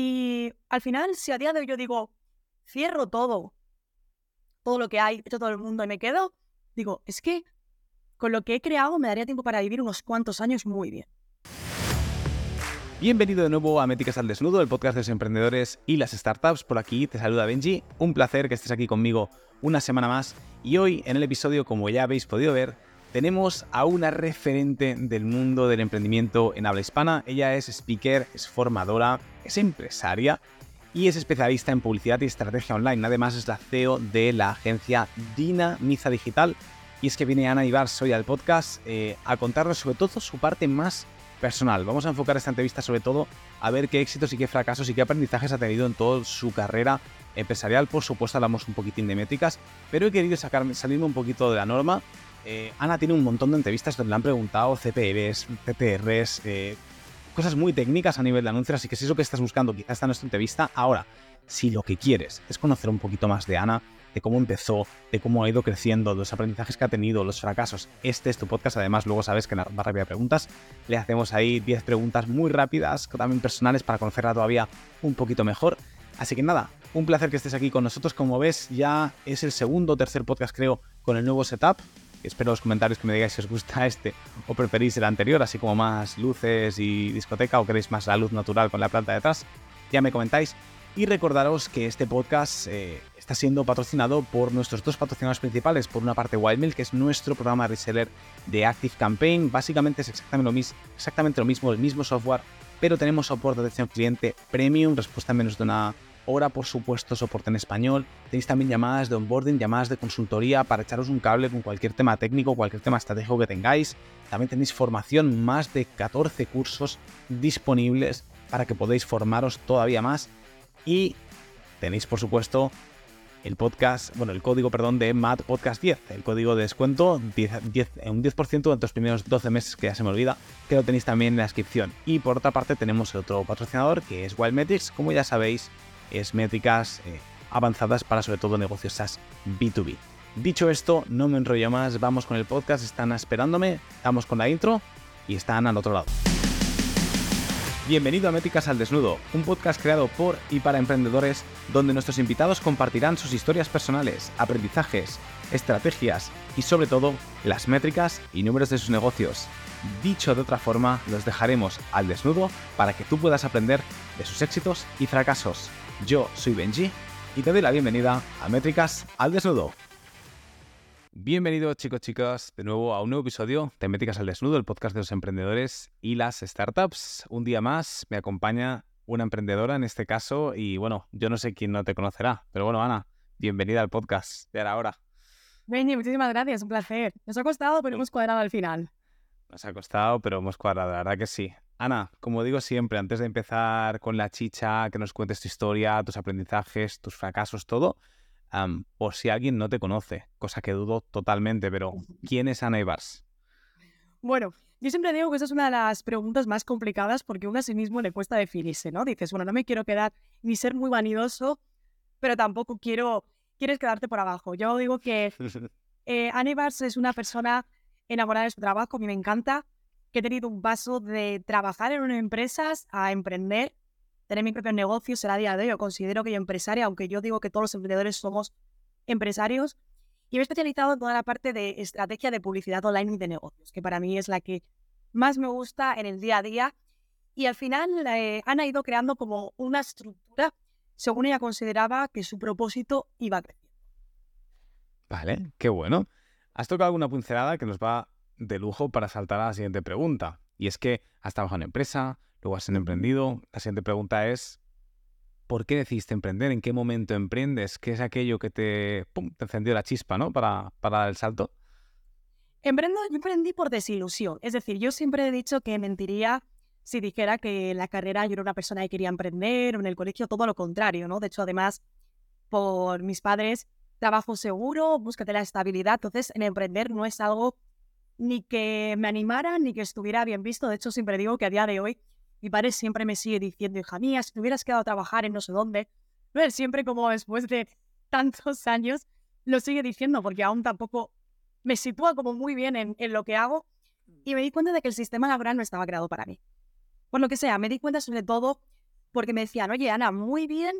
Y al final, si a día de hoy yo digo, cierro todo, todo lo que hay, hecho todo el mundo y me quedo, digo, es que con lo que he creado me daría tiempo para vivir unos cuantos años muy bien. Bienvenido de nuevo a Métricas al Desnudo, el podcast de los emprendedores y las startups. Por aquí te saluda Benji. Un placer que estés aquí conmigo una semana más. Y hoy, en el episodio, como ya habéis podido ver, tenemos a una referente del mundo del emprendimiento en habla hispana. Ella es speaker, es formadora, es empresaria y es especialista en publicidad y estrategia online. Además, es la CEO de la agencia Dinamiza Digital. Y es que viene Ana Ibar hoy al podcast eh, a contarnos sobre todo su parte más personal. Vamos a enfocar esta entrevista sobre todo a ver qué éxitos y qué fracasos y qué aprendizajes ha tenido en toda su carrera empresarial. Por supuesto, hablamos un poquitín de métricas, pero he querido sacarme, salirme un poquito de la norma. Eh, Ana tiene un montón de entrevistas donde le han preguntado CPRs, CTRs, eh, cosas muy técnicas a nivel de anuncios, así que si es lo que estás buscando, quizás está en nuestra entrevista. Ahora, si lo que quieres es conocer un poquito más de Ana, de cómo empezó, de cómo ha ido creciendo, los aprendizajes que ha tenido, los fracasos. Este es tu podcast. Además, luego sabes que en la barra preguntas le hacemos ahí 10 preguntas muy rápidas, también personales, para conocerla todavía un poquito mejor. Así que nada, un placer que estés aquí con nosotros. Como ves, ya es el segundo o tercer podcast, creo, con el nuevo setup. Espero los comentarios que me digáis si os gusta este o preferís el anterior, así como más luces y discoteca o queréis más la luz natural con la planta detrás. Ya me comentáis. Y recordaros que este podcast eh, está siendo patrocinado por nuestros dos patrocinadores principales. Por una parte, Wildmail, que es nuestro programa reseller de Active Campaign. Básicamente es exactamente lo, exactamente lo mismo, el mismo software, pero tenemos soporte de atención cliente premium, respuesta en menos de una hora, por supuesto, soporte en español. Tenéis también llamadas de onboarding, llamadas de consultoría para echaros un cable con cualquier tema técnico, cualquier tema estratégico que tengáis. También tenéis formación, más de 14 cursos disponibles para que podáis formaros todavía más. Y tenéis, por supuesto, el podcast, bueno, el código, perdón, de MAD Podcast 10, el código de descuento, 10, 10, un 10% durante los primeros 12 meses, que ya se me olvida, que lo tenéis también en la descripción. Y por otra parte tenemos otro patrocinador, que es Wildmetrics, como ya sabéis, es métricas eh, avanzadas para sobre todo negocios SaaS B2B. Dicho esto, no me enrollo más, vamos con el podcast, están esperándome, vamos con la intro y están al otro lado. Bienvenido a Métricas al Desnudo, un podcast creado por y para emprendedores donde nuestros invitados compartirán sus historias personales, aprendizajes, estrategias y sobre todo las métricas y números de sus negocios. Dicho de otra forma, los dejaremos al desnudo para que tú puedas aprender de sus éxitos y fracasos. Yo soy Benji y te doy la bienvenida a Métricas al Desnudo. Bienvenidos chicos, chicas, de nuevo a un nuevo episodio de Métricas al Desnudo, el podcast de los emprendedores y las startups. Un día más me acompaña una emprendedora en este caso y bueno, yo no sé quién no te conocerá, pero bueno, Ana, bienvenida al podcast de ahora. Benji, muchísimas gracias, un placer. Nos ha costado, pero hemos cuadrado al final. Nos ha costado, pero hemos cuadrado, la verdad que sí. Ana, como digo siempre, antes de empezar con la chicha, que nos cuentes tu historia, tus aprendizajes, tus fracasos, todo, por si alguien no te conoce, cosa que dudo totalmente, pero ¿quién es Ana Ibars? Bueno, yo siempre digo que esa es una de las preguntas más complicadas porque uno a sí mismo le cuesta definirse, ¿no? Dices, bueno, no me quiero quedar ni ser muy vanidoso, pero tampoco quiero, quieres quedarte por abajo. Yo digo que eh, Ana Ibars es una persona enamorada de su trabajo, a mí me encanta, que he tenido un paso de trabajar en unas empresas a emprender tener mi propio negocio será día de hoy. Yo considero que yo empresaria, aunque yo digo que todos los emprendedores somos empresarios, y me he especializado en toda la parte de estrategia de publicidad online y de negocios, que para mí es la que más me gusta en el día a día. Y al final eh, ido creando como una estructura según ella consideraba que su propósito iba crecer. Vale, qué bueno. Has tocado alguna pincelada que nos va de lujo para saltar a la siguiente pregunta. Y es que has trabajado en empresa, luego has emprendido. La siguiente pregunta es, ¿por qué decidiste emprender? ¿En qué momento emprendes? ¿Qué es aquello que te, te encendió la chispa ¿no? para, para dar el salto? Emprendo, yo emprendí por desilusión. Es decir, yo siempre he dicho que mentiría si dijera que en la carrera yo era una persona que quería emprender o en el colegio todo lo contrario, ¿no? De hecho, además, por mis padres, trabajo seguro, búscate la estabilidad. Entonces, en emprender no es algo ni que me animara ni que estuviera bien visto. De hecho, siempre digo que a día de hoy mi padre siempre me sigue diciendo, hija mía, si te hubieras quedado a trabajar en no sé dónde, no siempre como después de tantos años lo sigue diciendo porque aún tampoco me sitúa como muy bien en, lo que hago y me di cuenta de que el sistema laboral no estaba creado para mí. Por lo que sea, me di cuenta sobre todo porque me decían, oye, Ana, muy bien,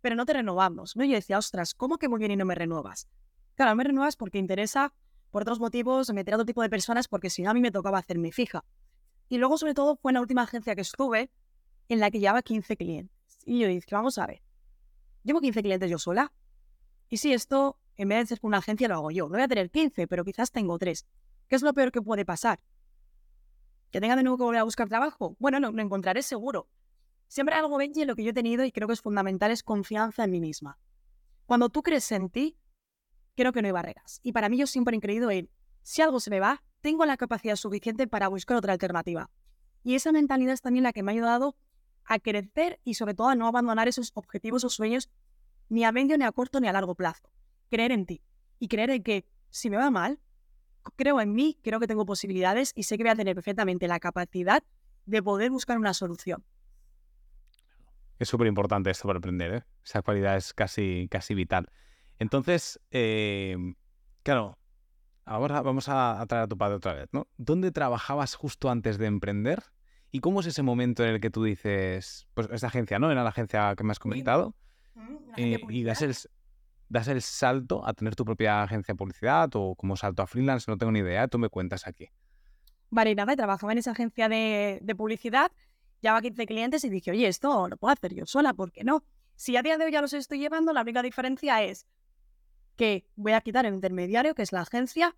pero no te renovamos. ¿no? Y yo decía, ostras, ¿cómo que muy bien y no me renuevas? Claro, no me renuevas porque interesa por otros motivos meter a otro tipo de personas, porque si no a mí me tocaba hacerme fija. Y luego, sobre todo, fue en la última agencia que estuve, en la que llevaba 15 clientes. Y yo dije, vamos a ver, llevo 15 clientes yo sola. Y si esto, en vez de ser con una agencia, lo hago yo. No voy a tener 15, pero quizás tengo 3. ¿Qué es lo peor que puede pasar? ¿Que tenga de nuevo que volver a buscar trabajo? Bueno, no, lo encontraré seguro. Siempre algo, Benji, lo que yo he tenido y creo que es fundamental es confianza en mí misma. Cuando tú crees en ti, creo que no hay barreras. Y para mí yo siempre he creído en, si algo se me va, tengo la capacidad suficiente para buscar otra alternativa. Y esa mentalidad es también la que me ha ayudado a crecer y sobre todo a no abandonar esos objetivos o sueños ni a medio, ni a corto, ni a largo plazo. Creer en ti y creer en que si me va mal, creo en mí, creo que tengo posibilidades y sé que voy a tener perfectamente la capacidad de poder buscar una solución. Es súper importante esto para aprender, ¿eh? esa cualidad es casi, casi vital. Entonces, eh, claro, ahora vamos a, traer a tu padre otra vez, ¿no? ¿Dónde trabajabas justo antes de emprender? ¿Y cómo es ese momento en el que tú dices, pues esa agencia, ¿no? Era la agencia que me has comentado. Eh, y das el, das el salto a tener tu propia agencia de publicidad o como salto a freelance, no tengo ni idea, tú me cuentas aquí. Vale, nada, trabajaba en esa agencia de, de publicidad, llevaba 15 clientes y dije, oye, esto lo puedo hacer yo sola, ¿por qué no? Si a día de hoy ya los estoy llevando, la única diferencia es que voy a quitar el intermediario, que es la agencia,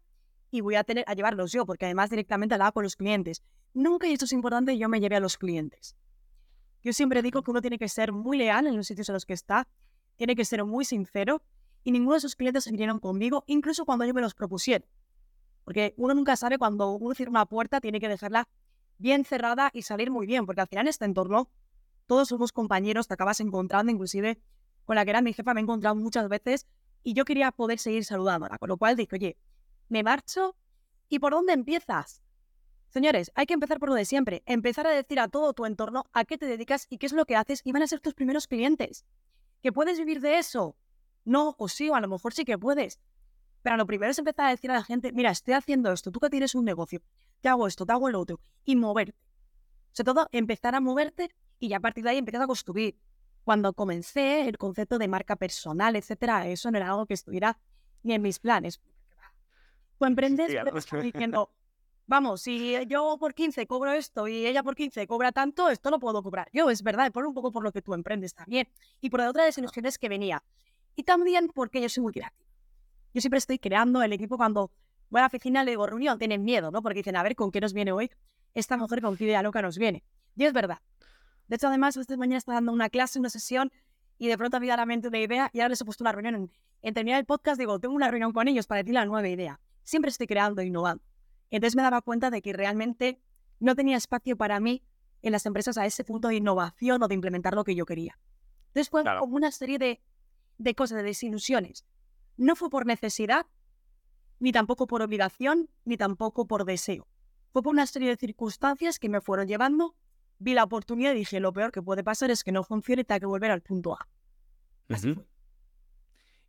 y voy a tener a llevarlos yo, porque además directamente hablaba con los clientes. Nunca, y esto es importante, yo me llevé a los clientes. Yo siempre digo que uno tiene que ser muy leal en los sitios en los que está, tiene que ser muy sincero, y ninguno de esos clientes se vinieron conmigo, incluso cuando yo me los propusieron. Porque uno nunca sabe cuando uno cierra una puerta, tiene que dejarla bien cerrada y salir muy bien, porque al final en este entorno todos somos compañeros, te acabas encontrando, inclusive con la que era mi jefa me he encontrado muchas veces y yo quería poder seguir saludándola, con lo cual dije, oye, me marcho y ¿por dónde empiezas? Señores, hay que empezar por lo de siempre, empezar a decir a todo tu entorno a qué te dedicas y qué es lo que haces y van a ser tus primeros clientes. ¿Que puedes vivir de eso? No, o sí, o a lo mejor sí que puedes. Pero lo primero es empezar a decir a la gente, mira, estoy haciendo esto, tú que tienes un negocio, te hago esto, te hago el otro, y moverte. Sobre todo, empezar a moverte y ya a partir de ahí empiezas a construir cuando comencé el concepto de marca personal, etcétera, eso no era algo que estuviera ni en mis planes. Tú emprendes diciendo, vamos, si yo por 15 cobro esto y ella por 15 cobra tanto, esto lo puedo cobrar. Yo, es verdad, por un poco por lo que tú emprendes también. Y por otra desilusiones que venía. Y también porque yo soy muy creativa. Yo siempre estoy creando el equipo cuando voy a la oficina, le digo reunión, tienen miedo, ¿no? Porque dicen, a ver, ¿con qué nos viene hoy? Esta mujer con qué idea loca nos viene. Y es verdad, de hecho, además, esta mañana está dando una clase, una sesión, y de pronto me da la mente una idea y ahora les he puesto una reunión. En, terminar el podcast digo, tengo una reunión con ellos para decir la nueva idea. Siempre estoy creando e innovando. Entonces me daba cuenta de que realmente no tenía espacio para mí en las empresas a ese punto de innovación o de implementar lo que yo quería. Entonces fue como una serie de, de cosas, de desilusiones. No fue por necesidad, ni tampoco por obligación, ni tampoco por deseo. Fue por una serie de circunstancias que me fueron llevando vi la oportunidad y dije, lo peor que puede pasar es que no funcione y tenga que volver al punto A.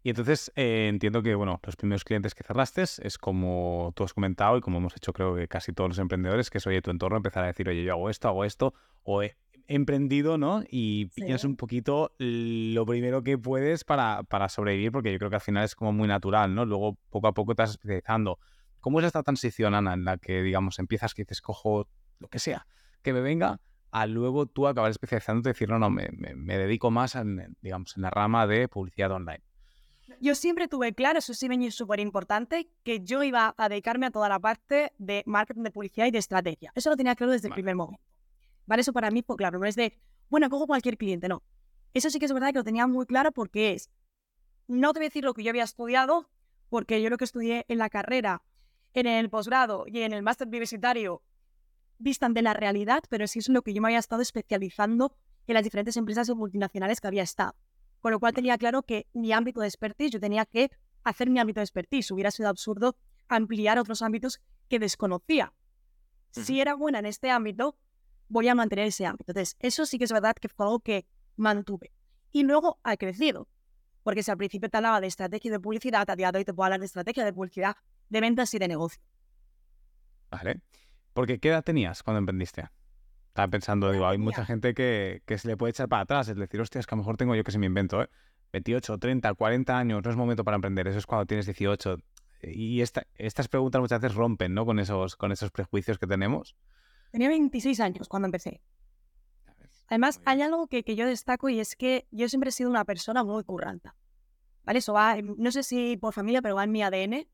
Y entonces eh, entiendo que, bueno, los primeros clientes que cerraste es como tú has comentado y como hemos hecho creo que casi todos los emprendedores, que es, oye, tu entorno empezar a decir, oye, yo hago esto, hago esto, o he emprendido, ¿no? Y piensas un poquito lo primero que puedes para, para sobrevivir, porque yo creo que al final es como muy natural, ¿no? Luego poco a poco te vas especializando. ¿Cómo es esta transición, Ana, en la que, digamos, empiezas que dices, cojo lo que sea, que me venga, a luego tú acabar especializándote y decir, no, no, me, me, dedico más en, digamos, en la rama de publicidad online. Yo siempre tuve claro, eso sí es súper importante, que yo iba a dedicarme a toda la parte de marketing de publicidad y de estrategia. Eso lo tenía claro desde el primer momento. ¿Vale? Eso para mí fue claro. No es de, bueno, cojo cualquier cliente, no. Eso sí que es verdad que lo tenía muy claro porque es, no te voy a decir lo que yo había estudiado, porque yo lo que estudié en la carrera, en el posgrado y en el máster universitario distan de la realidad, pero sí es lo que yo me había estado especializando en las diferentes empresas multinacionales que había estado. Con lo cual tenía claro que mi ámbito de expertise, yo tenía que hacer mi ámbito de expertise. Hubiera sido absurdo ampliar otros ámbitos que desconocía. Si era buena en este ámbito, voy a mantener ese ámbito. Entonces, eso sí que es verdad que fue algo que mantuve. Y luego ha crecido. Porque si al principio te hablaba de estrategia de publicidad, a día de hoy te puedo hablar de estrategia de publicidad, de ventas y de negocio. Vale. Porque ¿qué edad tenías cuando emprendiste? Estaba pensando, digo, hay mucha gente que, que se le puede echar para atrás, es decir, hostia, es que a lo mejor tengo yo que se me invento, ¿eh? 28, 30, 40 años, no es momento para emprender, eso es cuando tienes 18. Y esta- estas preguntas muchas veces rompen, ¿no? Con esos, con esos prejuicios que tenemos. Tenía 26 años cuando empecé. Además, hay algo que, que yo destaco y es que yo siempre he sido una persona muy curranta. ¿Vale? Eso va, no sé si por familia, pero va en mi ADN.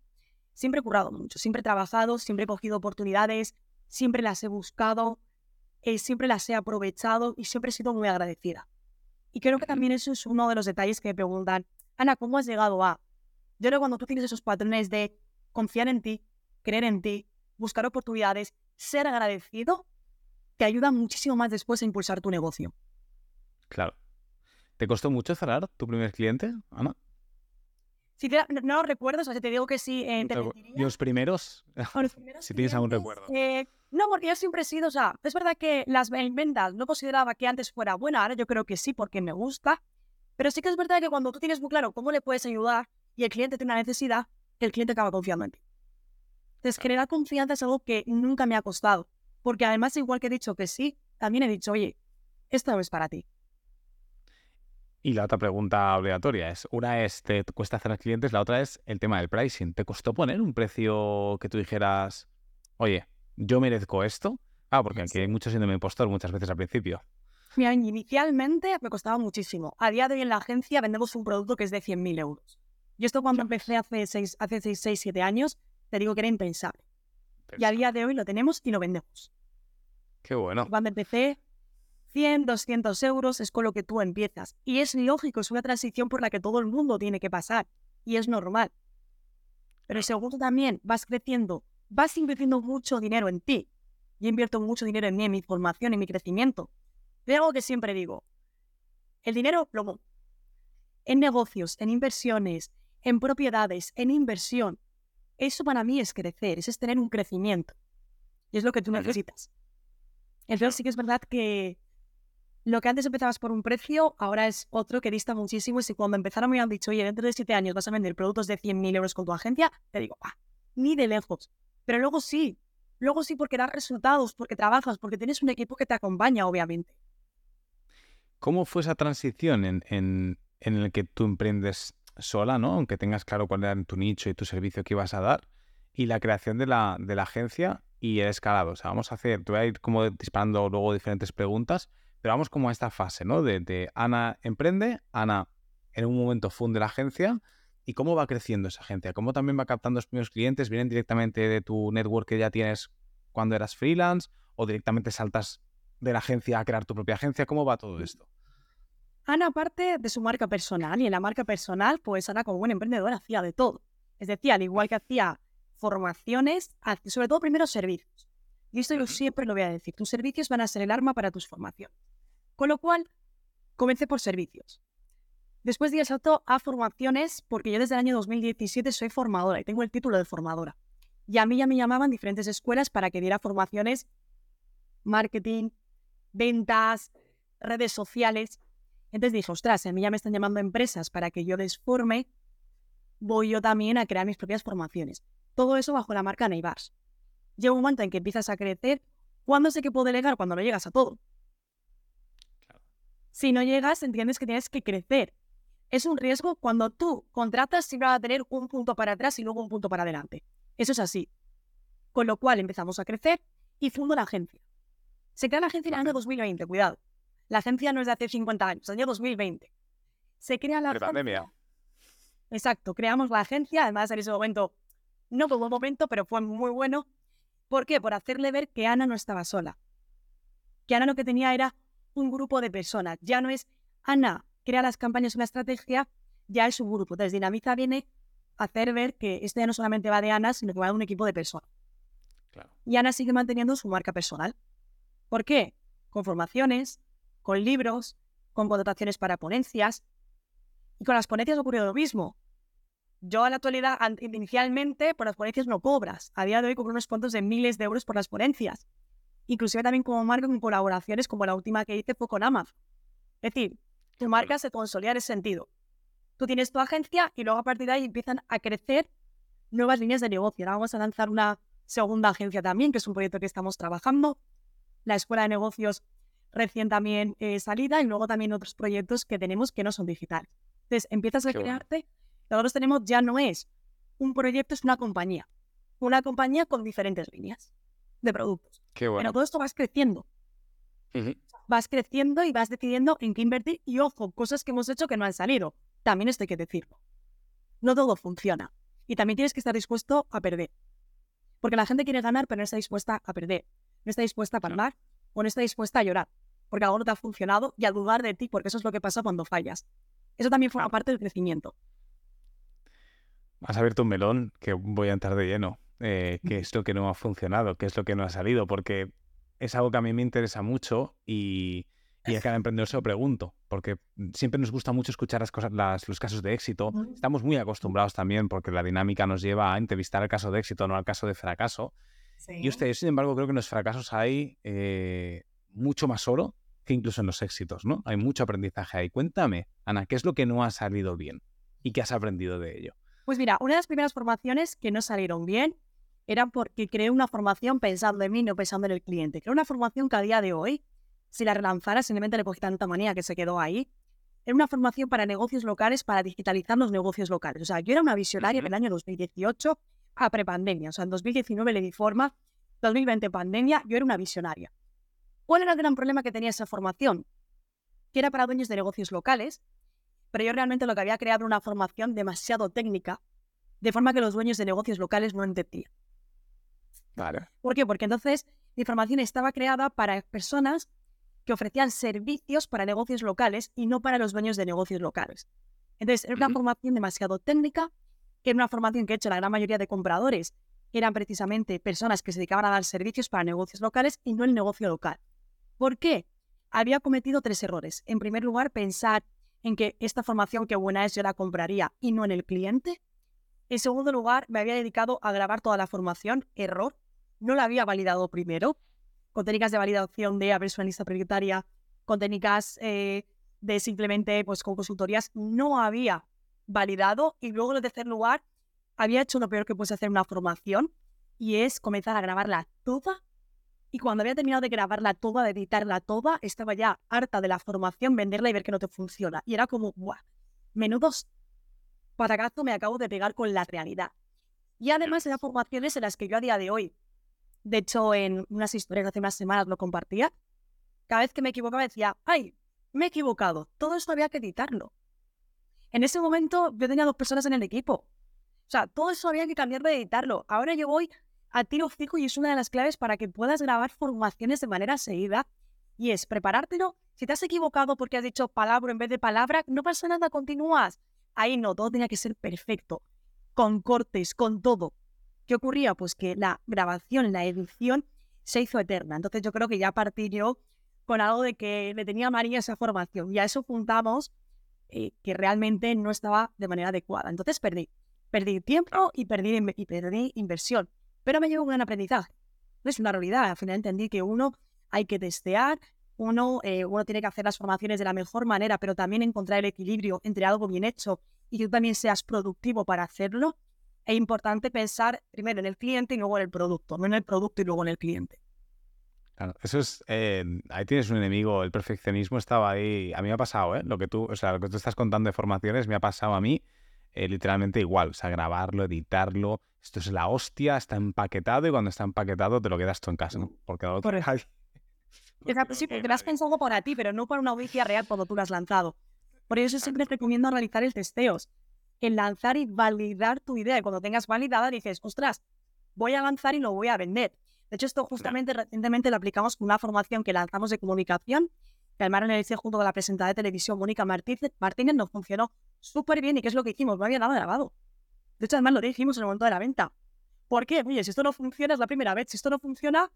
Siempre he currado mucho, siempre he trabajado, siempre he cogido oportunidades, siempre las he buscado, eh, siempre las he aprovechado y siempre he sido muy agradecida. Y creo que también eso es uno de los detalles que me preguntan, Ana, ¿cómo has llegado a? Yo creo que cuando tú tienes esos patrones de confiar en ti, creer en ti, buscar oportunidades, ser agradecido, te ayuda muchísimo más después a impulsar tu negocio. Claro. ¿Te costó mucho cerrar tu primer cliente, Ana? Si te- no, no recuerdo, o sea, si te digo que sí, eh, te ¿Te- mentiría. ¿Los primeros? Los primeros si tienes algún recuerdo. eh, no, porque yo siempre he sido, o sea, es verdad que las en ventas no consideraba que antes fuera buena, ahora yo creo que sí, porque me gusta, pero sí que es verdad que cuando tú tienes muy claro cómo le puedes ayudar y el cliente tiene una necesidad, el cliente acaba confiando en ti. Entonces, generar confianza es algo que nunca me ha costado, porque además, igual que he dicho que sí, también he dicho, oye, esto no es para ti. Y la otra pregunta obligatoria es, una es, ¿te cuesta hacer clientes? La otra es el tema del pricing. ¿Te costó poner un precio que tú dijeras, oye, yo merezco esto? Ah, porque aquí hay mucho síndrome impostor muchas veces al principio. Mira, inicialmente me costaba muchísimo. A día de hoy en la agencia vendemos un producto que es de 100.000 euros. Y esto cuando empecé hace 6, hace 6, 6, 7 años, te digo que era impensable. Y a día de hoy lo tenemos y lo vendemos. Qué bueno. Cuando empecé, 100, 200 euros es con lo que tú empiezas. Y es lógico, es una transición por la que todo el mundo tiene que pasar. Y es normal. Pero tú también vas creciendo, vas invirtiendo mucho dinero en ti. Yo invierto mucho dinero en mí, en mi formación, en mi crecimiento. De algo que siempre digo. El dinero lo en negocios, en inversiones, en propiedades, en inversión. Eso para mí es crecer, eso es tener un crecimiento. Y es lo que tú necesitas. Entonces sí que es verdad que lo que antes empezabas por un precio, ahora es otro que dista muchísimo. Y si cuando empezaron me han dicho, oye, dentro de siete años vas a vender productos de 100.000 euros con tu agencia, te digo, ah, ni de lejos. Pero luego sí, luego sí porque das resultados, porque trabajas, porque tienes un equipo que te acompaña, obviamente. ¿Cómo fue esa transición en, en, el que tú emprendes sola, ¿no? Aunque tengas claro cuál era tu nicho y tu servicio que ibas a dar, y la creación de la, de la agencia y el escalado. O sea, vamos a hacer, te voy a ir como disparando luego diferentes preguntas, pero vamos como a esta fase, ¿no? De, de Ana emprende, Ana en un momento funde la agencia, y cómo va creciendo esa agencia, cómo también va captando los primeros clientes, vienen directamente de tu network que ya tienes cuando eras freelance, o directamente saltas de la agencia a crear tu propia agencia, ¿cómo va todo esto? Ana, aparte de su marca personal, y en la marca personal, pues Ana como buena emprendedora hacía de todo. Es decir, al igual que hacía formaciones, sobre todo primero servicios. Y esto yo siempre lo voy a decir, tus servicios van a ser el arma para tus formaciones. Con lo cual, comencé por servicios. Después di el salto a formaciones, porque yo desde el año 2017 soy formadora y tengo el título de formadora. Y a mí ya me llamaban diferentes escuelas para que diera formaciones, marketing, ventas, redes sociales. Entonces dije, ostras, a mí ya me están llamando empresas para que yo les forme, voy yo también a crear mis propias formaciones. Todo eso bajo la marca Neibars. Llega un momento en que empiezas a crecer. ¿Cuándo sé que puedo delegar? Cuando no llegas a todo. Si no llegas, entiendes que tienes que crecer. Es un riesgo cuando tú contratas, siempre vas a tener un punto para atrás y luego un punto para adelante. Eso es así. Con lo cual empezamos a crecer y fundo la agencia. Se crea la agencia en el año Vale. 2020, cuidado. La agencia no es de hace 50 años, año 2020. Se crea la De pandemia. Exacto, creamos la agencia, además en ese momento, no fue un buen momento, pero fue muy bueno. ¿Por qué? Por hacerle ver que Ana no estaba sola. Que Ana lo que tenía era un grupo de personas. Ya no es Ana crea las campañas, una estrategia, ya es un grupo. Entonces Dinamiza viene a hacer ver que esto ya no solamente va de Ana, sino que va de un equipo de personas. Claro. Y Ana sigue manteniendo su marca personal. ¿Por qué? Con formaciones, con libros, con contrataciones para ponencias. Y con las ponencias ocurrió lo mismo. Yo a la actualidad, inicialmente, por las ponencias no cobras. A día de hoy cobro unos cuantos de miles de euros por las ponencias. Inclusive también como marca con colaboraciones, como la última que hice fue con Amazon. Es decir, tu marca se consolida en ese sentido. Tú tienes tu agencia y luego a partir de ahí empiezan a crecer nuevas líneas de negocio. Ahora vamos a lanzar una segunda agencia también, que es un proyecto que estamos trabajando. la escuela de negocios recién también eh, salida y luego también otros proyectos que tenemos que no son digitales. Entonces empiezas a crearte, nosotros tenemos ya no es un proyecto, es una compañía. Una compañía con diferentes líneas de productos. Qué bueno. Pero todo esto vas creciendo. Vas creciendo y vas decidiendo en qué invertir. Y ojo, cosas que hemos hecho que no han salido. También esto hay que decirlo. No todo funciona. Y también tienes que estar dispuesto a perder. Porque la gente quiere ganar, pero no está dispuesta a perder. No está dispuesta a parar o no está dispuesta a llorar. Porque algo no te ha funcionado y a dudar de ti, porque eso es lo que pasa cuando fallas. Eso también forma parte del crecimiento. Has abierto un melón que voy a entrar de lleno. Eh, ¿Qué es lo que no ha funcionado? ¿Qué es lo que no ha salido? Porque es algo que a mí me interesa mucho y, y a cada emprendedor se lo pregunto, porque siempre nos gusta mucho escuchar las cosas, los casos de éxito. Estamos muy acostumbrados también porque la dinámica nos lleva a entrevistar el caso de éxito, no al caso de fracaso. Y ustedes, sin embargo, creo que en los fracasos hay eh, mucho más oro que incluso en los éxitos, ¿no? Hay mucho aprendizaje ahí. Cuéntame, Ana, ¿qué es lo que no ha salido bien y qué has aprendido de ello? Pues mira, una de las primeras formaciones que no salieron bien era porque creé una formación pensando en mí, no pensando en el cliente. Creé una formación que a día de hoy, si la relanzara, simplemente le cogí tanta manía que se quedó ahí. Era una formación para negocios locales, para digitalizar los negocios locales. O sea, yo era una visionaria en el año 2018 a prepandemia. O sea, en 2019 le di forma, 2020 pandemia, yo era una visionaria. ¿Cuál era el gran problema que tenía esa formación? Que era para dueños de negocios locales pero yo realmente lo que había creado era una formación demasiado técnica, de forma que los dueños de negocios locales no entendían. Vale. ¿Por qué? Porque entonces mi formación estaba creada para personas que ofrecían servicios para negocios locales y no para los dueños de negocios locales. Entonces, era una formación demasiado técnica, que era una formación que, he hecho, la gran mayoría de compradores eran precisamente personas que se dedicaban a dar servicios para negocios locales y no el negocio local. ¿Por qué? Había cometido tres errores. En primer lugar, pensar en que esta formación que buena es yo la compraría y no en el cliente. En segundo lugar, me había dedicado a grabar toda la formación, error, no la había validado primero, con técnicas de validación de haber una lista prioritaria, con técnicas eh, de simplemente pues con consultorías, no había validado y luego en tercer lugar había hecho lo peor que puedes hacer una formación y es comenzar a grabarla toda y cuando había terminado de grabarla toda, de editarla toda, estaba ya harta de la formación, venderla y ver que no te funciona. Y era como, ¡buah! Menudos patacazos me acabo de pegar con la realidad. Y además eran formaciones en las que yo a día de hoy, de hecho en unas historias hace unas semanas lo compartía, cada vez que me equivocaba decía, ¡ay! Me he equivocado, todo esto había que editarlo. En ese momento yo tenía dos personas en el equipo. O sea, todo eso había que cambiar de editarlo. Ahora yo voy a tiro fijo y es una de las claves para que puedas grabar formaciones de manera seguida. Y es preparártelo. Si te has equivocado porque has dicho palabra en vez de palabra, no pasa nada, continúas. Ahí no, todo tenía que ser perfecto, con cortes, con todo. ¿Qué ocurría? Pues que la grabación, la edición se hizo eterna. Entonces yo creo que ya partí yo con algo de que le tenía María esa formación y a eso juntamos eh, que realmente no estaba de manera adecuada. Entonces perdí. Perdí tiempo y perdí, y perdí inversión pero me llevo un gran aprendizaje. Es una realidad. Al final entendí que uno hay que testear, uno, eh, uno tiene que hacer las formaciones de la mejor manera, pero también encontrar el equilibrio entre algo bien hecho y que tú también seas productivo para hacerlo. Es importante pensar primero en el cliente y luego en el producto, no en el producto y luego en el cliente. Claro, eso es, eh, ahí tienes un enemigo, el perfeccionismo estaba ahí, a mí me ha pasado, ¿eh? Lo que tú, o sea, lo que tú estás contando de formaciones me ha pasado a mí eh, literalmente igual, o sea, grabarlo, editarlo, esto es la hostia, está empaquetado y cuando está empaquetado te lo quedas tú en casa, ¿no? Porque lo otro... Hay... sí, porque lo has pensado para ti, pero no para una audiencia real cuando tú lo has lanzado. Por eso siempre recomiendo realizar el testeos, el lanzar y validar tu idea. Y cuando tengas validada dices, ostras, voy a lanzar y lo voy a vender. De hecho, esto justamente recientemente lo aplicamos con una formación que lanzamos de comunicación, que además en junto con la presentada de televisión Mónica Martínez, Martínez nos funcionó súper bien. ¿Y qué es lo que hicimos? No había nada grabado. De hecho, además lo dijimos en el momento de la venta. ¿Por qué? Oye, si esto no funciona, es la primera vez. Si esto no funciona,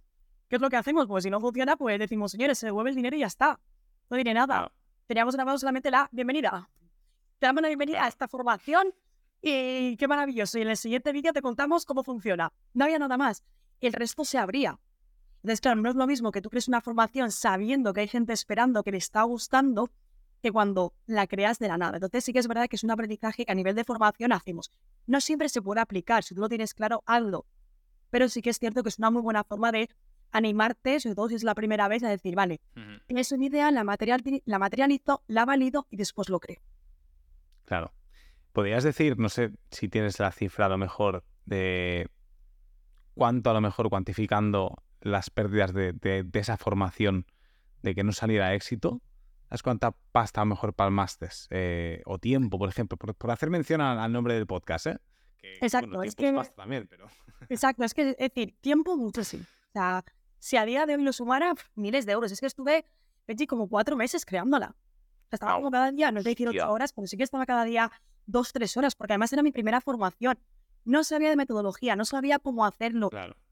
¿qué es lo que hacemos? Pues si no funciona, pues decimos, señores, se devuelve el dinero y ya está. No diré nada. Teníamos grabado solamente la bienvenida. Te damos la bienvenida a esta formación y qué maravilloso. Y en el siguiente vídeo te contamos cómo funciona. No había nada más. El resto se abría. Entonces, claro, no es lo mismo que tú crees una formación sabiendo que hay gente esperando, que le está gustando, que cuando la creas de la nada. Entonces sí que es verdad que es un aprendizaje que a nivel de formación hacemos. No siempre se puede aplicar, si tú lo tienes claro, hazlo. Pero sí que es cierto que es una muy buena forma de animarte, sobre todo si es la primera vez, a decir, vale, es una idea, la, material, la materializo, la valido y después lo creo. Claro. ¿Podrías decir, no sé si tienes la cifra a lo mejor de cuánto a lo mejor cuantificando las pérdidas de, esa formación de que no saliera éxito? ¿Sabes cuánta pasta a lo mejor palmaste? Eh, o tiempo, por ejemplo, por, hacer mención al, nombre del podcast, ¿eh? Exacto, es que... también, pero... Exacto, es que, es decir, tiempo mucho sí. O sea, si a día de hoy lo sumara, miles de euros. Es que estuve, como cuatro meses creándola. Estaba como cada día, no te 18 horas, pero sí que estaba cada día dos, tres horas, porque además era mi primera formación. No sabía de metodología, no sabía cómo hacerlo,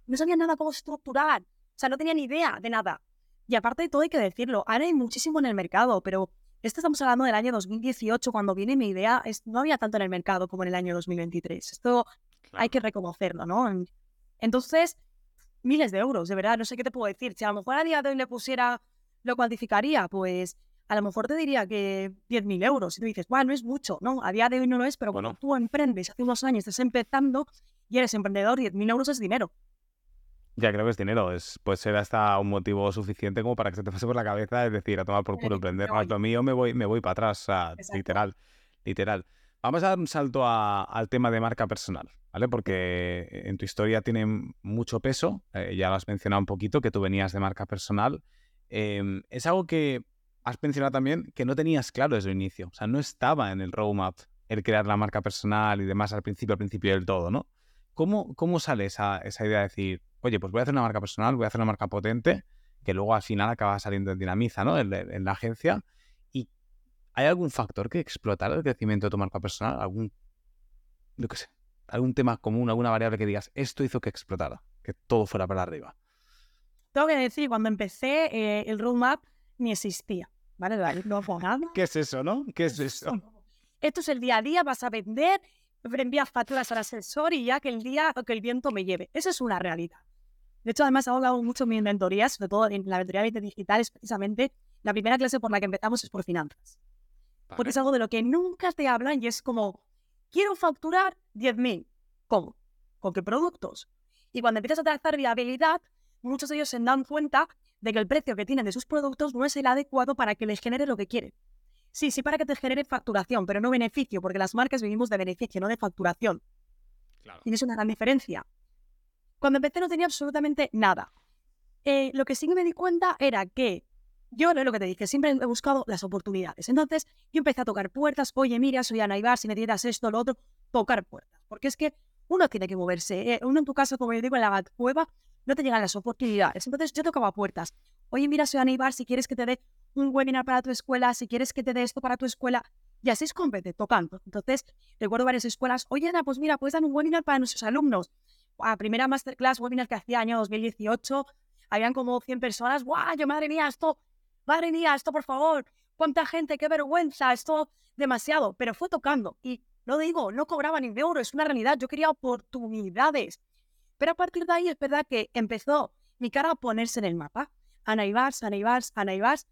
no sabía nada cómo estructurar. O sea, no tenía ni idea de nada. Y aparte de todo, hay que decirlo, ahora hay muchísimo en el mercado, pero esto estamos hablando del año 2018, cuando viene mi idea, es, no había tanto en el mercado como en el año 2023. Esto hay que reconocerlo, ¿no? Entonces, miles de euros, de verdad, no sé qué te puedo decir. Si a lo mejor a día de hoy le pusiera, lo cuantificaría, pues a lo mejor te diría que 10.000 euros. Y tú dices, bueno, no es mucho, ¿no? A día de hoy no lo es, pero cuando tú emprendes hace unos años, estás empezando y eres emprendedor, 10.000 euros es dinero. Ya creo que es dinero, es, puede ser hasta un motivo suficiente como para que se te pase por la cabeza, es decir, a tomar por culo emprender. No, lo mío me voy, me voy para atrás, o sea, literal, literal. Vamos a dar un salto al tema de marca personal, ¿vale? Porque en tu historia tiene mucho peso, eh, ya lo has mencionado un poquito, que tú venías de marca personal. Em, es algo que has mencionado también que no tenías claro desde el inicio, o sea, no estaba en el roadmap el crear la marca personal y demás al principio, al principio del todo, ¿no? ¿Cómo, cómo sale esa, esa idea de decir, oye, pues voy a hacer una marca personal, voy a hacer una marca potente, que luego al final acaba saliendo en Dinamiza, ¿no? en la agencia, ¿Hay algún factor que explotara el crecimiento de tu marca personal? ¿Algún, yo qué sé, algún tema común, alguna variable que digas, esto hizo que explotara, que todo fuera para arriba? Tengo que decir, cuando empecé, eh, el roadmap ni existía, ¿vale? No nada. ¿Qué es eso, no? ¿Qué es eso? Esto es el día a día, vas a vender, envías facturas al asesor y ya que el día, que el viento me lleve. Eso es una realidad. De hecho, además, hablado mucho en mi inventoría, sobre todo en la mentoría digital, es precisamente la primera clase por la que empezamos es por finanzas. Porque es algo de lo que nunca te hablan y es como, quiero facturar 10.000. ¿Cómo? ¿Con qué productos? Y cuando empiezas a trazar viabilidad, muchos de ellos se dan cuenta de que el precio que tienen de sus productos no es el adecuado para que les genere lo que quieren. Sí, sí para que te genere facturación, pero no beneficio, porque las marcas vivimos de beneficio, no de facturación. Claro. Tienes una gran diferencia. Cuando empecé no tenía absolutamente nada. Eh, lo que sí que me di cuenta era que yo lo que te dije, siempre he buscado las oportunidades. Entonces, yo empecé a tocar puertas. Oye, mira, soy Ana Ibar, si necesitas esto, lo otro, tocar puertas. Porque es que uno tiene que moverse. ¿eh? Uno en tu caso, como yo digo, en la cueva, no te llegan las oportunidades. Entonces, yo tocaba puertas. Oye, mira, soy Ana Ibar, si quieres que te dé un webinar para tu escuela, si quieres que te dé esto para tu escuela. Y así es compete, tocando. Entonces, recuerdo varias escuelas. Oye, Ana, pues mira, puedes dar un webinar para nuestros alumnos. A primera masterclass, webinar que hacía año 2018, habían como 100 personas. ¡Guau! Yo, madre mía, esto madre mía, esto por favor, cuánta gente, qué vergüenza, esto demasiado, pero fue tocando y no digo, no cobraba ni de euro, es una realidad, yo quería oportunidades. Pero a partir de ahí es verdad que empezó mi cara a ponerse en el mapa. Ana Ibars, Ana Ibars, Ana Ibars.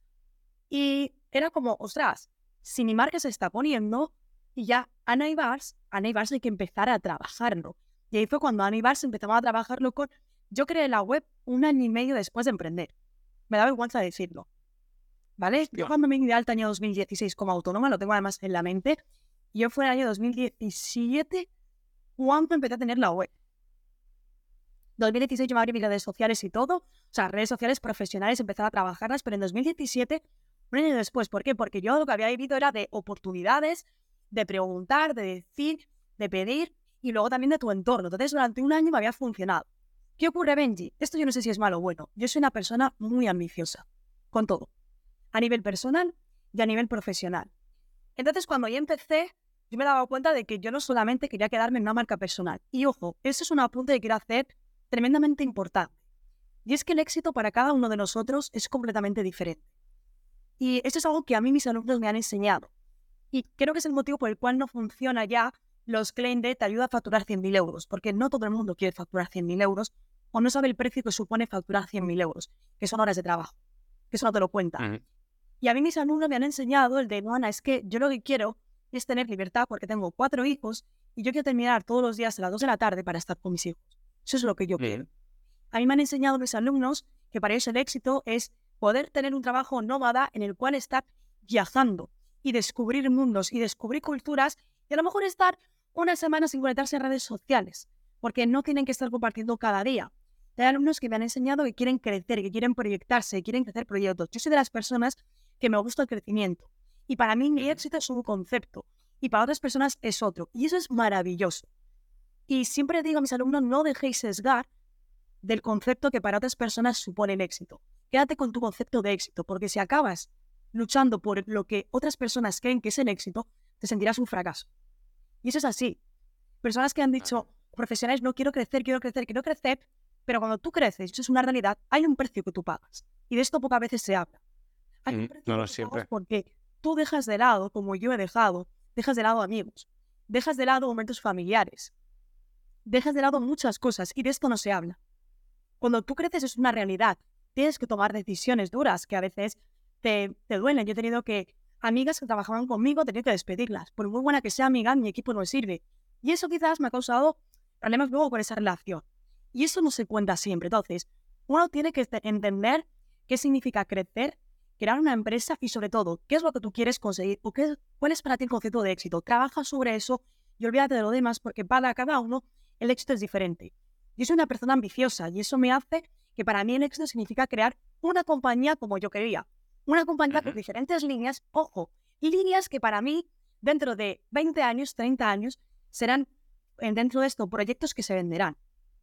Y era como, ostras, si mi marca se está poniendo y ya Ana Ibars, Ana Ibars hay que empezar a trabajarlo. Y ahí fue cuando Ana Ibars empezaba a trabajarlo con... Yo creé la web un año y medio después de emprender. Me da vergüenza decirlo. ¿vale? Yo cuando me di de alta año 2016 como autónoma, lo tengo además en la mente, yo fue en el año 2017 cuando empecé a tener la web. 2016 yo me abrí mis redes sociales y todo, o sea, redes sociales profesionales, empezaba a trabajarlas, pero en 2017, un año después, ¿por qué? Porque yo lo que había vivido era de oportunidades, de preguntar, de decir, de pedir y luego también de tu entorno. Entonces, durante un año me había funcionado. ¿Qué ocurre, Benji? Esto yo no sé si es malo o bueno. Yo soy una persona muy ambiciosa, con todo a nivel personal y a nivel profesional. Entonces, cuando yo empecé, yo me daba cuenta de que yo no solamente quería quedarme en una marca personal. Y ojo, eso es un apunte que quiero hacer tremendamente importante. Y es que el éxito para cada uno de nosotros es completamente diferente. Y esto es algo que a mí mis alumnos me han enseñado. Y creo que es el motivo por el cual no funciona ya los claim de te ayuda a facturar 100.000 euros, porque no todo el mundo quiere facturar 100.000 euros o no sabe el precio que supone facturar 100.000 euros, que son horas de trabajo, que eso no te lo cuenta. Y a mí mis alumnos me han enseñado el de, no, Ana, es que yo lo que quiero es tener libertad porque tengo cuatro hijos y yo quiero terminar todos los días a las dos de la tarde para estar con mis hijos. Eso es lo que yo quiero. A mí me han enseñado mis alumnos que para ellos el éxito es poder tener un trabajo nómada en el cual estar viajando y descubrir mundos y descubrir culturas y a lo mejor estar una semana sin conectarse a redes sociales, porque no tienen que estar compartiendo cada día. Hay alumnos que me han enseñado que quieren crecer, que quieren proyectarse, que quieren crecer proyectos. Yo soy de las personas que me gusta el crecimiento. Y para mí mi éxito es un concepto y para otras personas es otro. Y eso es maravilloso. Y siempre digo a mis alumnos, no dejéis sesgar del concepto que para otras personas supone el éxito. Quédate con tu concepto de éxito, porque si acabas luchando por lo que otras personas creen que es el éxito, te sentirás un fracaso. Y eso es así. Personas que han dicho, profesionales, no quiero crecer, quiero crecer, quiero crecer, pero cuando tú creces, eso es una realidad, hay un precio que tú pagas. Y de esto pocas veces se habla. Hay un precio no, no que siempre. porque tú dejas de lado, como yo he dejado, dejas de lado amigos, dejas de lado momentos familiares, dejas de lado muchas cosas y de esto no se habla. Cuando tú creces es una realidad. Tienes que tomar decisiones duras que a veces te, te duelen. Yo he tenido que, amigas que trabajaban conmigo, tenido que despedirlas. Por muy buena que sea amiga, mi equipo no sirve. Y eso quizás me ha causado problemas luego con esa relación. Y eso no se cuenta siempre. Entonces, uno tiene que te- entender qué significa crecer, crear una empresa y sobre todo, qué es lo que tú quieres conseguir o qué, cuál es para ti el concepto de éxito. Trabaja sobre eso y olvídate de lo demás porque para cada uno el éxito es diferente. Yo soy una persona ambiciosa y eso me hace que para mí el éxito significa crear una compañía como yo quería. Una compañía con diferentes líneas, ojo, líneas que para mí dentro de 20 años, 30 años, serán eh, dentro de esto proyectos que se venderán.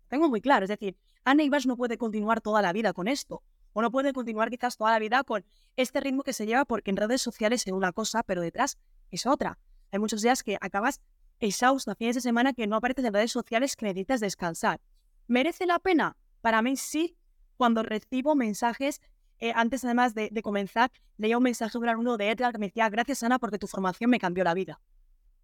Tengo muy claro, es decir, Ana Ibas no puede continuar toda la vida con esto, o no puede continuar quizás toda la vida con este ritmo que se lleva porque en redes sociales es una cosa, pero detrás es otra. Hay muchos días que acabas exhausta, fines de semana que no apareces en redes sociales que necesitas descansar. ¿Merece la pena? Para mí sí, cuando recibo mensajes, eh, antes además de, de comenzar, leía un mensaje de un alumno de ETLA que me decía, gracias Ana porque tu formación me cambió la vida.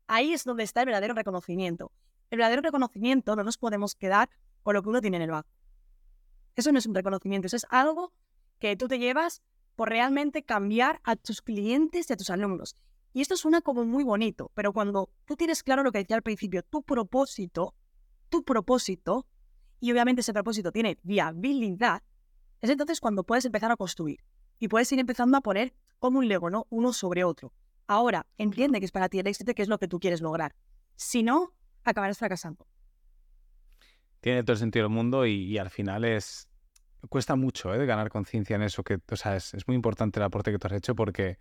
Ahí es donde está el verdadero reconocimiento. El verdadero reconocimiento no nos podemos quedar con lo que uno tiene en el banco. Eso no es un reconocimiento, eso es algo que tú te llevas por realmente cambiar a tus clientes y a tus alumnos. Y esto suena como muy bonito, pero cuando tú tienes claro lo que decía al principio, tu propósito, tu propósito, y obviamente ese propósito tiene viabilidad, es entonces cuando puedes empezar a construir y puedes ir empezando a poner como un Lego, ¿no? Uno sobre otro. Ahora, entiende que es para ti el éxito, que es lo que tú quieres lograr. Si no, acabarás fracasando. Tiene todo el sentido del mundo y, al final es... Cuesta mucho ¿eh? de ganar conciencia en eso, que, es, es muy importante el aporte que tú has hecho porque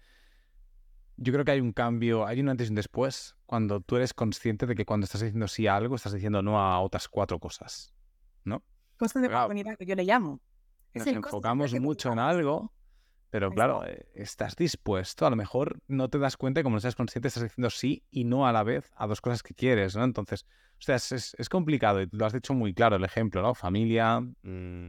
yo creo que hay un cambio, hay un antes y un después cuando tú eres consciente de que cuando estás diciendo sí a algo, estás diciendo no a otras cuatro cosas, ¿no? Coste de oportunidad que yo le llamo. Nos enfocamos mucho en algo, pero claro, eh, estás dispuesto, a lo mejor no te das cuenta y como no estás consciente estás diciendo sí y no a la vez a dos cosas que quieres, ¿no? Entonces, o sea, es, es- complicado y lo has dicho muy claro el ejemplo, ¿no? Familia, mm,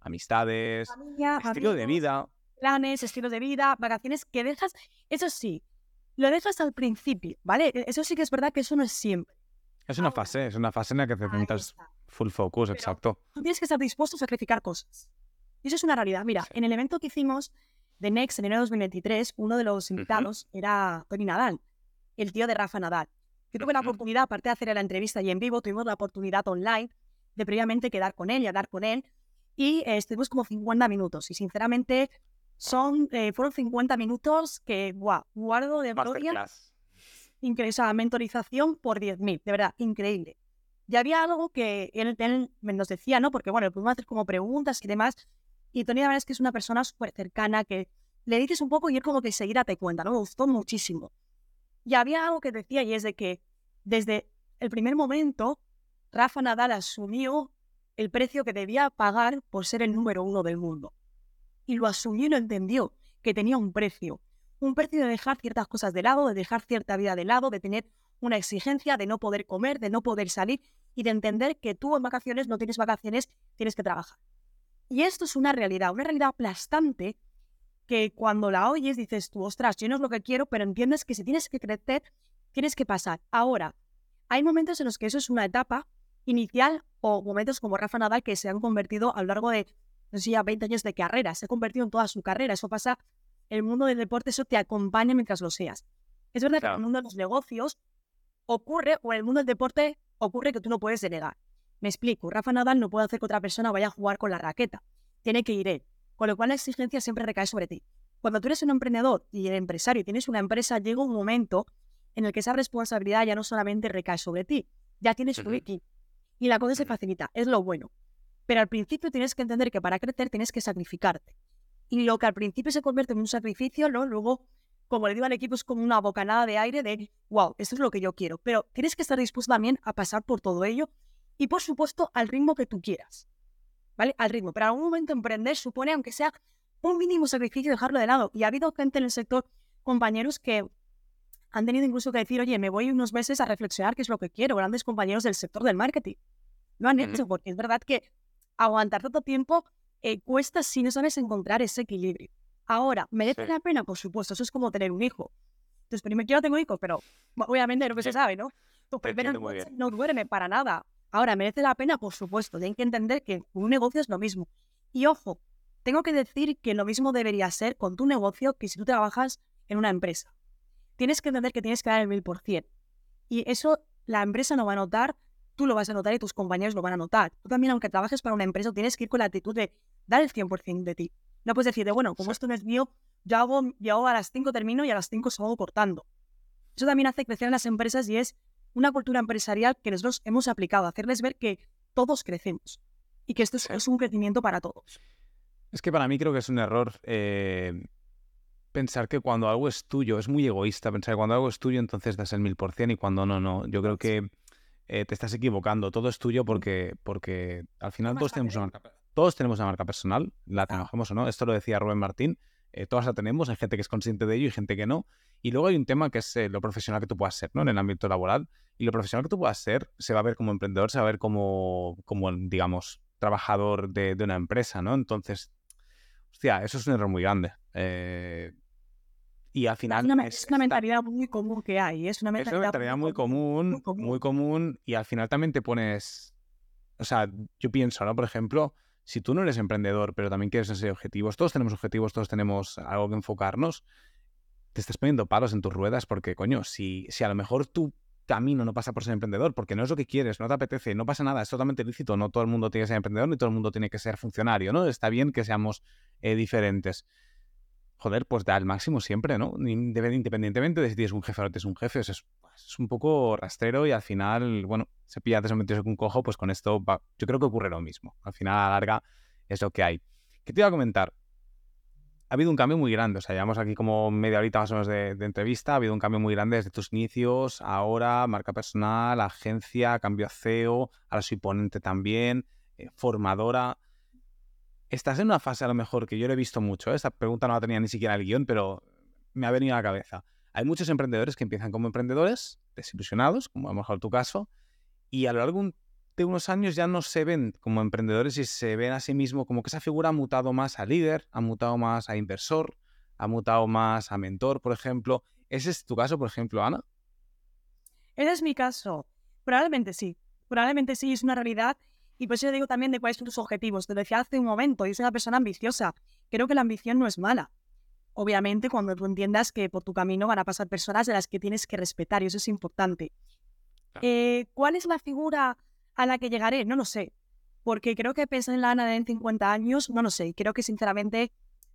amistades, Familia, estilo de vida. planes, estilo de vida, vacaciones que dejas, eso sí, lo dejas al principio, ¿vale? E- Eso sí que es verdad que eso no es siempre. Es una Ahora. fase, es una fase en la que te está. full focus, Pero- exacto. Tú tienes que estar dispuesto a sacrificar cosas. Y eso es una realidad. Mira, Sí. en el evento que hicimos de Next en enero de 2023, uno de los invitados era Tony Nadal, el tío de Rafa Nadal. Yo tuve la Ujú. oportunidad, aparte de hacer la entrevista y en vivo, tuvimos la oportunidad online de previamente quedar con él y hablar con él. Y eh, estuvimos como 50 minutos. Y sinceramente, son, eh, fueron 50 minutos que, guau, guardo de gloria increíble, o sea, mentorización por 10.000, de verdad, increíble. Y había algo que él, nos decía, ¿no? Porque, bueno, le pudimos hacer como preguntas y demás. Y Tony, la verdad es que es una persona súper cercana que le dices un poco y él como que seguirá te cuenta, ¿no? Me gustó muchísimo. Y había algo que decía y es de que desde el primer momento, Rafa Nadal asumió el precio que debía pagar por ser el número uno del mundo. Y lo asumió y lo entendió, que tenía un precio. Un precio de dejar ciertas cosas de lado, de dejar cierta vida de lado, de tener una exigencia, de no poder comer, de no poder salir y de entender que tú en vacaciones no tienes vacaciones, tienes que trabajar. Y esto es una realidad, una realidad aplastante que cuando la oyes dices tú, ostras, yo no es lo que quiero, pero entiendes que si tienes que crecer, tienes que pasar. Ahora, hay momentos en los que eso es una etapa inicial o momentos como Rafa Nadal que se han convertido a lo largo de, no sé, ya 20 años de carrera, se ha convertido en toda su carrera. Eso pasa, el mundo del deporte, eso te acompaña mientras lo seas. Es verdad que en el mundo de los negocios ocurre, o en el mundo del deporte ocurre que tú no puedes delegar. Me explico, Rafa Nadal no puede hacer que otra persona vaya a jugar con la raqueta, tiene que ir él, con lo cual la exigencia siempre recae sobre ti. Cuando tú eres un emprendedor y el empresario y tienes una empresa, llega un momento en el que esa responsabilidad ya no solamente recae sobre ti, ya tienes tu equipo. Y la cosa se facilita, es lo bueno. Pero al principio tienes que entender que para crecer tienes que sacrificarte. Y lo que al principio se convierte en un sacrificio, ¿no? luego, como le digo al equipo, es como una bocanada de aire de, wow, esto es lo que yo quiero. Pero tienes que estar dispuesto también a pasar por todo ello y, por supuesto, al ritmo que tú quieras. ¿Vale? Al ritmo. Pero en algún momento emprender supone, aunque sea un mínimo sacrificio, dejarlo de lado. Y ha habido gente en el sector, compañeros que han tenido incluso que decir, oye, me voy unos meses a reflexionar qué es lo que quiero. Grandes compañeros del sector del marketing. Lo han hecho porque es verdad que aguantar tanto tiempo eh, cuesta si no sabes encontrar ese equilibrio. Ahora, ¿merece la pena? Por supuesto, eso es como tener un hijo. Entonces, primero yo no tengo hijos, pero obviamente lo que se sabe, ¿no? Tu primera no duerme para nada. Ahora, ¿merece la pena? Por supuesto. Tienen que entender que un negocio es lo mismo. Y ojo, tengo que decir que lo mismo debería ser con tu negocio que si tú trabajas en una empresa. Tienes que entender que tienes que dar el mil por cien. Y eso la empresa no va a notar tú lo vas a notar y tus compañeros lo van a notar. Tú también, aunque trabajes para una empresa, tienes que ir con la actitud de dar el 100% de ti. No puedes decir, de, bueno, como esto no es mío, yo hago, yo a las 5 termino y a las 5 salgo cortando. Eso también hace crecer en las empresas y es una cultura empresarial que nosotros hemos aplicado, hacerles ver que todos crecemos y que esto es, un crecimiento para todos. Es que para mí creo que es un error eh, pensar que cuando algo es tuyo, es muy egoísta pensar que cuando algo es tuyo entonces das el mil por cien y cuando no, no. Yo creo que eh, te estás equivocando. Todo es tuyo porque, porque al final todos tenemos, una marca, todos tenemos una marca personal, la trabajemos o no. Esto lo decía Rubén Martín. Eh, todas la tenemos, hay gente que es consciente de ello y gente que no. Y luego hay un tema que es eh, lo profesional que tú puedas ser ¿no? en el ámbito laboral. Y lo profesional que tú puedas ser se va a ver como emprendedor, se va a ver como, como digamos, trabajador de, de una empresa, ¿no? Entonces, hostia, eso es un error muy grande. Eh, y al final... Es una, mentalidad muy común que hay, es una mentalidad, muy, común, muy, común, y al final también te pones... O sea, yo pienso, ¿no? Por ejemplo, si tú no eres emprendedor, pero también quieres ese objetivos, todos tenemos objetivos, todos tenemos algo que enfocarnos, te estás poniendo palos en tus ruedas porque, coño, si, si a lo mejor tu camino no pasa por ser emprendedor, porque no es lo que quieres, no te apetece, no pasa nada, es totalmente lícito, no todo el mundo tiene que ser emprendedor ni todo el mundo tiene que ser funcionario, ¿no? Está bien que seamos eh, diferentes joder, pues da el máximo siempre, ¿no? Independientemente de si tienes un jefe o no tienes un jefe, es, es un poco rastrero y al final, bueno, se pilla antes de con un cojo, pues con esto yo creo que ocurre lo mismo. Al final, a la larga, es lo que hay. ¿Qué te iba a comentar? Ha habido un cambio muy grande, o sea, llevamos aquí como media horita más o menos de, entrevista, ha habido un cambio muy grande desde tus inicios, ahora, marca personal, agencia, cambio a CEO, ahora soy ponente también, eh, formadora estás en una fase a lo mejor que yo lo he visto mucho, ¿eh? esta pregunta no la tenía ni siquiera el guion, pero me ha venido a la cabeza. Hay muchos emprendedores que empiezan como emprendedores, desilusionados, como a lo mejor tu caso, y a lo largo de unos años ya no se ven como emprendedores y se ven a sí mismo como que esa figura ha mutado más a líder, ha mutado más a inversor, ha mutado más a mentor, por ejemplo. ¿Ese es tu caso, por ejemplo, Ana? Ese es mi caso. Probablemente sí. Probablemente sí, es una realidad y por eso yo digo también de cuáles son tus objetivos. Te decía hace un momento, yo soy una persona ambiciosa. Creo que la ambición no es mala. Obviamente, cuando tú entiendas que por tu camino van a pasar personas de las que tienes que respetar, y eso es importante. Eh, ¿Cuál es la figura a la que llegaré? No lo sé. Porque creo que pensar en la Ana de en 50 años, no lo sé. Creo que sinceramente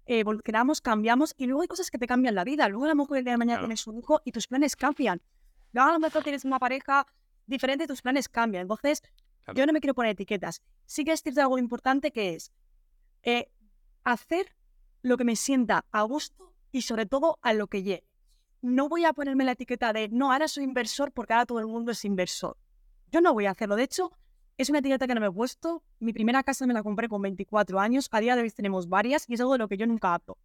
evolucionamos, cambiamos y luego hay cosas que te cambian la vida. Luego a lo mejor el día de mañana tienes un hijo y tus planes cambian. Luego a lo mejor tienes una pareja diferente y tus planes cambian. Entonces, yo no me quiero poner etiquetas. Sí que es cierto algo importante que es eh, hacer lo que me sienta a gusto y sobre todo a lo que llegue. No voy a ponerme la etiqueta de no, ahora soy inversor porque ahora todo el mundo es inversor. Yo no voy a hacerlo. De hecho, es una etiqueta que no me he puesto. Mi primera casa me la compré con 24 años. A día de hoy tenemos varias y es algo de lo que yo nunca hablo.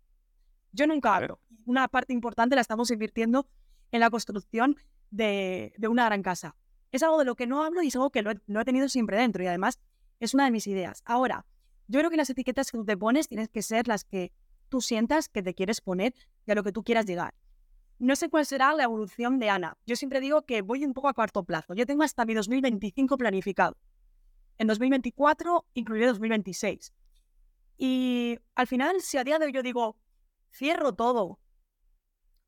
Yo nunca hablo. Una parte importante la estamos invirtiendo en la construcción de una gran casa es algo de lo que no hablo y es algo que lo he, tenido siempre dentro y además es una de mis ideas. Ahora, yo creo que las etiquetas que tú te pones tienes que ser las que tú sientas que te quieres poner y a lo que tú quieras llegar. No sé cuál será la evolución de Ana. Yo siempre digo que voy un poco a corto plazo. Yo tengo hasta mi 2025 planificado. En 2024 incluiré 2026. Y al final, si a día de hoy yo digo, cierro todo,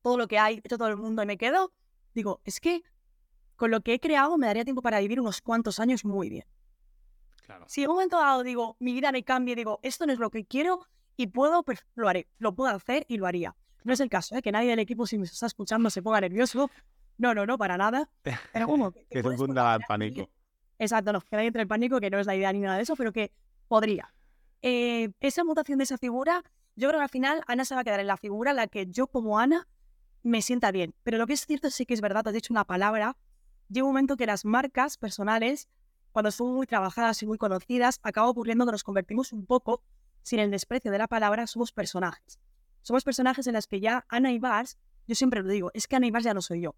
todo lo que hay, hecho todo el mundo y me quedo, digo, es que con lo que he creado me daría tiempo para vivir unos cuantos años muy bien. Si en un momento dado digo, mi vida me cambia digo, esto no es lo que quiero y puedo, pues lo haré, lo puedo hacer y lo haría. No es el caso, ¿eh? que nadie del equipo, si me está escuchando, se ponga nervioso. No, no, no, para nada. Pero como que, que se funda el pánico. Exacto, no, que nadie entre el pánico, que no es la idea ni nada de eso, pero que podría. Eh, esa mutación de esa figura, yo creo que al final Ana se va a quedar en la figura en la que yo como Ana me sienta bien. Pero lo que es cierto sí que es verdad, te has dicho una palabra, llega un momento que las marcas personales, cuando son muy trabajadas y muy conocidas, acaba ocurriendo que nos convertimos un poco, sin el desprecio de la palabra, somos personajes. Somos personajes en las que ya Ana Ibars, yo siempre lo digo, es que Ana Ibars ya no soy yo.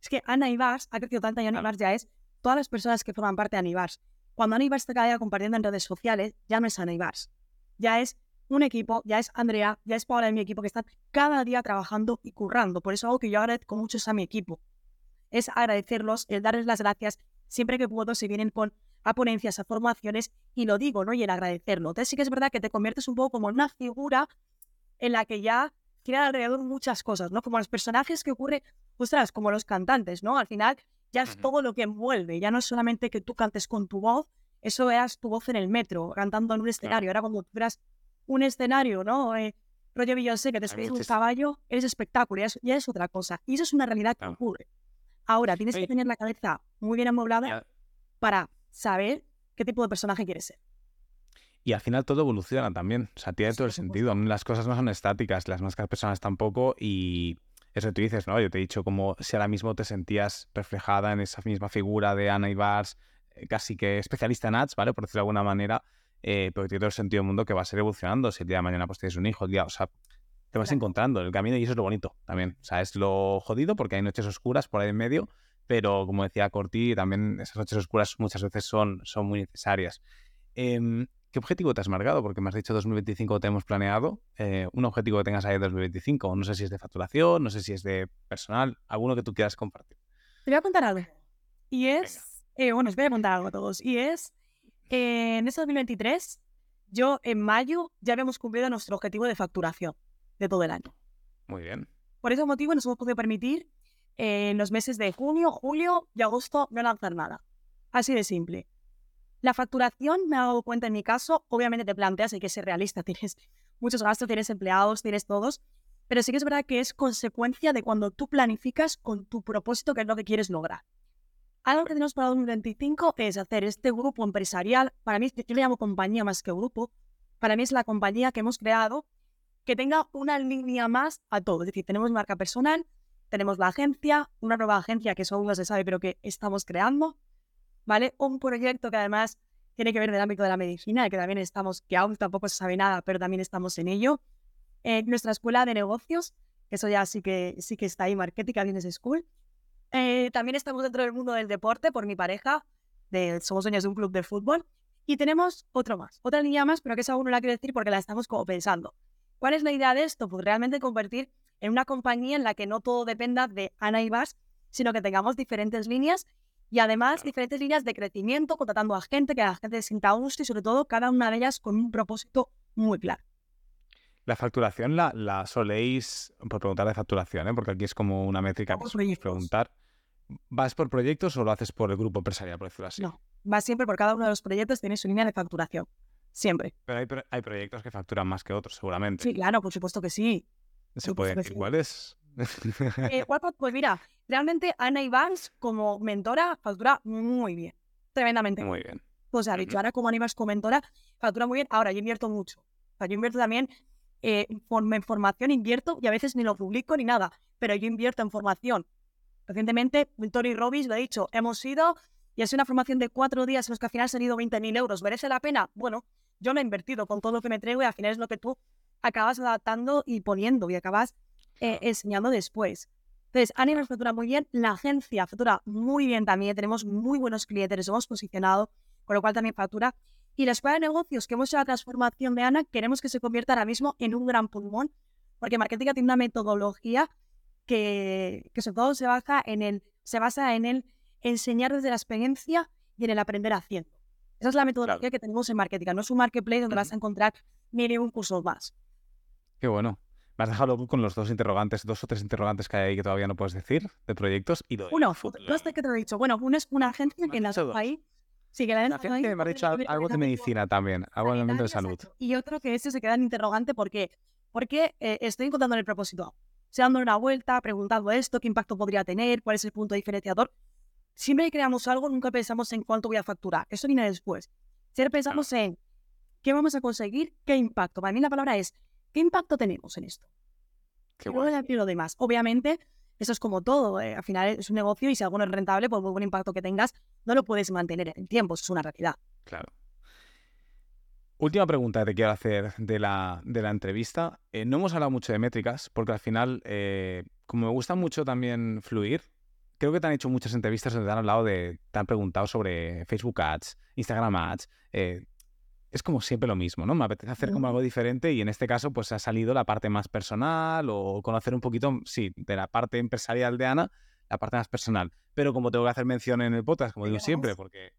Es que Ana Ibars ha crecido tanto y Ana Ibars ya es todas las personas que forman parte de Ana Ibars. Cuando Ana Ibars está cada día compartiendo en redes sociales, ya no es Ana Ibars. Ya es un equipo, ya es Andrea, ya es Paola de mi equipo que están cada día trabajando y currando. Por eso algo que yo agradezco mucho es a mi equipo. Es agradecerlos, el darles las gracias. Siempre que puedo se vienen con a ponencias, a formaciones y lo digo, ¿no? Y el agradecerlo. Entonces sí que es verdad que te conviertes un poco como en una figura en la que ya giran alrededor muchas cosas, ¿no? Como los personajes que ocurre, ostras, como los cantantes, ¿no? Al final ya es todo lo que envuelve, ya no es solamente que tú cantes con tu voz, eso eras tu voz en el metro, cantando en un escenario, ahora cuando tú eras un escenario, ¿no? Eh, rollo Beyoncé, que te subes un caballo, eres espectáculo, ya es, otra cosa. Y eso es una realidad que ocurre. Ahora, tienes que tener la cabeza muy bien amoblada para saber qué tipo de personaje quieres ser. Y al final todo evoluciona también. O sea, tiene todo el sentido. Las cosas no son estáticas, las máscaras personas tampoco. Y eso tú dices, ¿no? Yo te he dicho como si ahora mismo te sentías reflejada en esa misma figura de Ana Ibars, eh, casi que especialista en ads, ¿vale? Por decirlo de alguna manera, eh, pero tiene todo el sentido del mundo que va a ser evolucionando. Si el día de mañana pues tienes un hijo, el día, o sea, te vas encontrando en el camino y eso es lo bonito también. O sea, es lo jodido porque hay noches oscuras por ahí en medio, pero como decía Corti, también esas noches oscuras muchas veces son, son muy necesarias. Em, ¿Qué objetivo te has marcado? Porque me has dicho 2025 te hemos planeado. Eh, un objetivo que tengas ahí en 2025. No sé si es de facturación, no sé si es de personal, alguno que tú quieras compartir. Te voy a contar algo. Y es, eh, bueno, os voy a contar algo a todos. Y es, en este 2023, yo en mayo ya habíamos cumplido nuestro objetivo de facturación de todo el año. Muy bien. Por ese motivo nos hemos podido permitir eh, en los meses de junio, julio y agosto no lanzar nada. Así de simple. La facturación, me he dado cuenta en mi caso, obviamente te planteas, hay que ser realista, tienes muchos gastos, tienes empleados, tienes todos, pero sí que es verdad que es consecuencia de cuando tú planificas con tu propósito, que es lo que quieres lograr. Algo que tenemos para 2025 es hacer este grupo empresarial, para mí, yo le llamo compañía más que grupo, para mí es la compañía que hemos creado que tenga una línea más a todo. Es decir, tenemos marca personal, tenemos la agencia, una nueva agencia que eso aún no se sabe, pero que estamos creando, ¿vale? Un proyecto que además tiene que ver del ámbito de la medicina, que también estamos, que aún tampoco se sabe nada, pero también estamos en ello. Eh, nuestra escuela de negocios, que eso ya sí que, sí que está ahí, Marketing Business School. Eh, también estamos dentro del mundo del deporte por mi pareja, de, somos dueños de un club de fútbol. Y tenemos otro más, otra línea más, pero que esa aún no la quiero decir porque la estamos como pensando. ¿Cuál es la idea de esto? Pues realmente convertir en una compañía en la que no todo dependa de Ana y Bas, sino que tengamos diferentes líneas y además diferentes líneas de crecimiento, contratando a gente, que la gente se sienta gusto y sobre todo cada una de ellas con un propósito muy claro. La facturación la, soléis, por preguntar de facturación, ¿eh? porque aquí es como una métrica que preguntar. ¿Vas por proyectos o lo haces por el grupo empresarial, por decirlo así? No, vas siempre por cada uno de los proyectos, tienes su línea de facturación. Siempre. Pero hay, hay proyectos que facturan más que otros, seguramente. Sí, claro, por supuesto que sí. ¿Se puede decir cuáles? eh, pues mira, realmente Ana Ivans como mentora factura muy bien. Tremendamente. Muy bien. O sea, dicho, ahora como Ana Ivans como mentora factura muy bien. Ahora, yo invierto mucho. O sea, yo invierto también eh, en formación, invierto y a veces ni lo publico ni nada. Pero yo invierto en formación. Recientemente, Tony Robbins lo ha dicho, hemos ido y ha sido una formación de cuatro días en los que al final se han ido 20.000 euros. ¿Merece la pena? Bueno, yo lo he invertido con todo lo que me traigo y al final es lo que tú acabas adaptando y poniendo y acabas eh, enseñando después. Entonces, Anima factura muy bien, la agencia factura muy bien también, tenemos muy buenos clientes, nos hemos posicionado, con lo cual también factura. Y la escuela de negocios que hemos hecho la transformación de Ana, queremos que se convierta ahora mismo en un gran pulmón, porque Marketing tiene una metodología que, que sobre todo se basa en el, se basa en el enseñar desde la experiencia y en el aprender haciendo. Esa es la metodología que tenemos en marketing. No es un marketplace donde vas a encontrar mil un curso más. Qué bueno. Me has dejado con los dos interrogantes, dos o tres interrogantes que hay ahí que todavía no puedes decir de proyectos y Uno, no sé qué te he dicho. Bueno, uno es una agencia que nació ahí. Sí, que la La gente me ha dicho al- algo de medicina también, algo en el elemento de salud. Y otro que ese se queda en interrogante porque, porque eh, estoy encontrando el propósito. Se dando una vuelta, preguntando esto, qué impacto podría tener, cuál es el punto diferenciador. Siempre que creamos algo, nunca pensamos en cuánto voy a facturar. Eso viene después. Siempre pensamos en qué vamos a conseguir, qué impacto. Para mí la palabra es, ¿qué impacto tenemos en esto? Qué Y guay. ya lo demás. Obviamente, eso es como todo. eh, Al final es un negocio y si algo no es rentable, por muy buen impacto que tengas, no lo puedes mantener en el tiempo. Eso es una realidad. Claro. Última pregunta que te quiero hacer de la, de la entrevista. Eh, no hemos hablado mucho de métricas, porque al final, eh, como me gusta mucho también fluir, creo que te han hecho muchas entrevistas donde te han hablado de, te han preguntado sobre Facebook Ads, Instagram Ads. eh, es como siempre lo mismo, ¿no? Me apetece hacer como algo diferente y en este caso, pues ha salido la parte más personal o conocer un poquito, sí, de la parte empresarial de Ana, la parte más personal. Pero como tengo que hacer mención en el podcast, como digo siempre, porque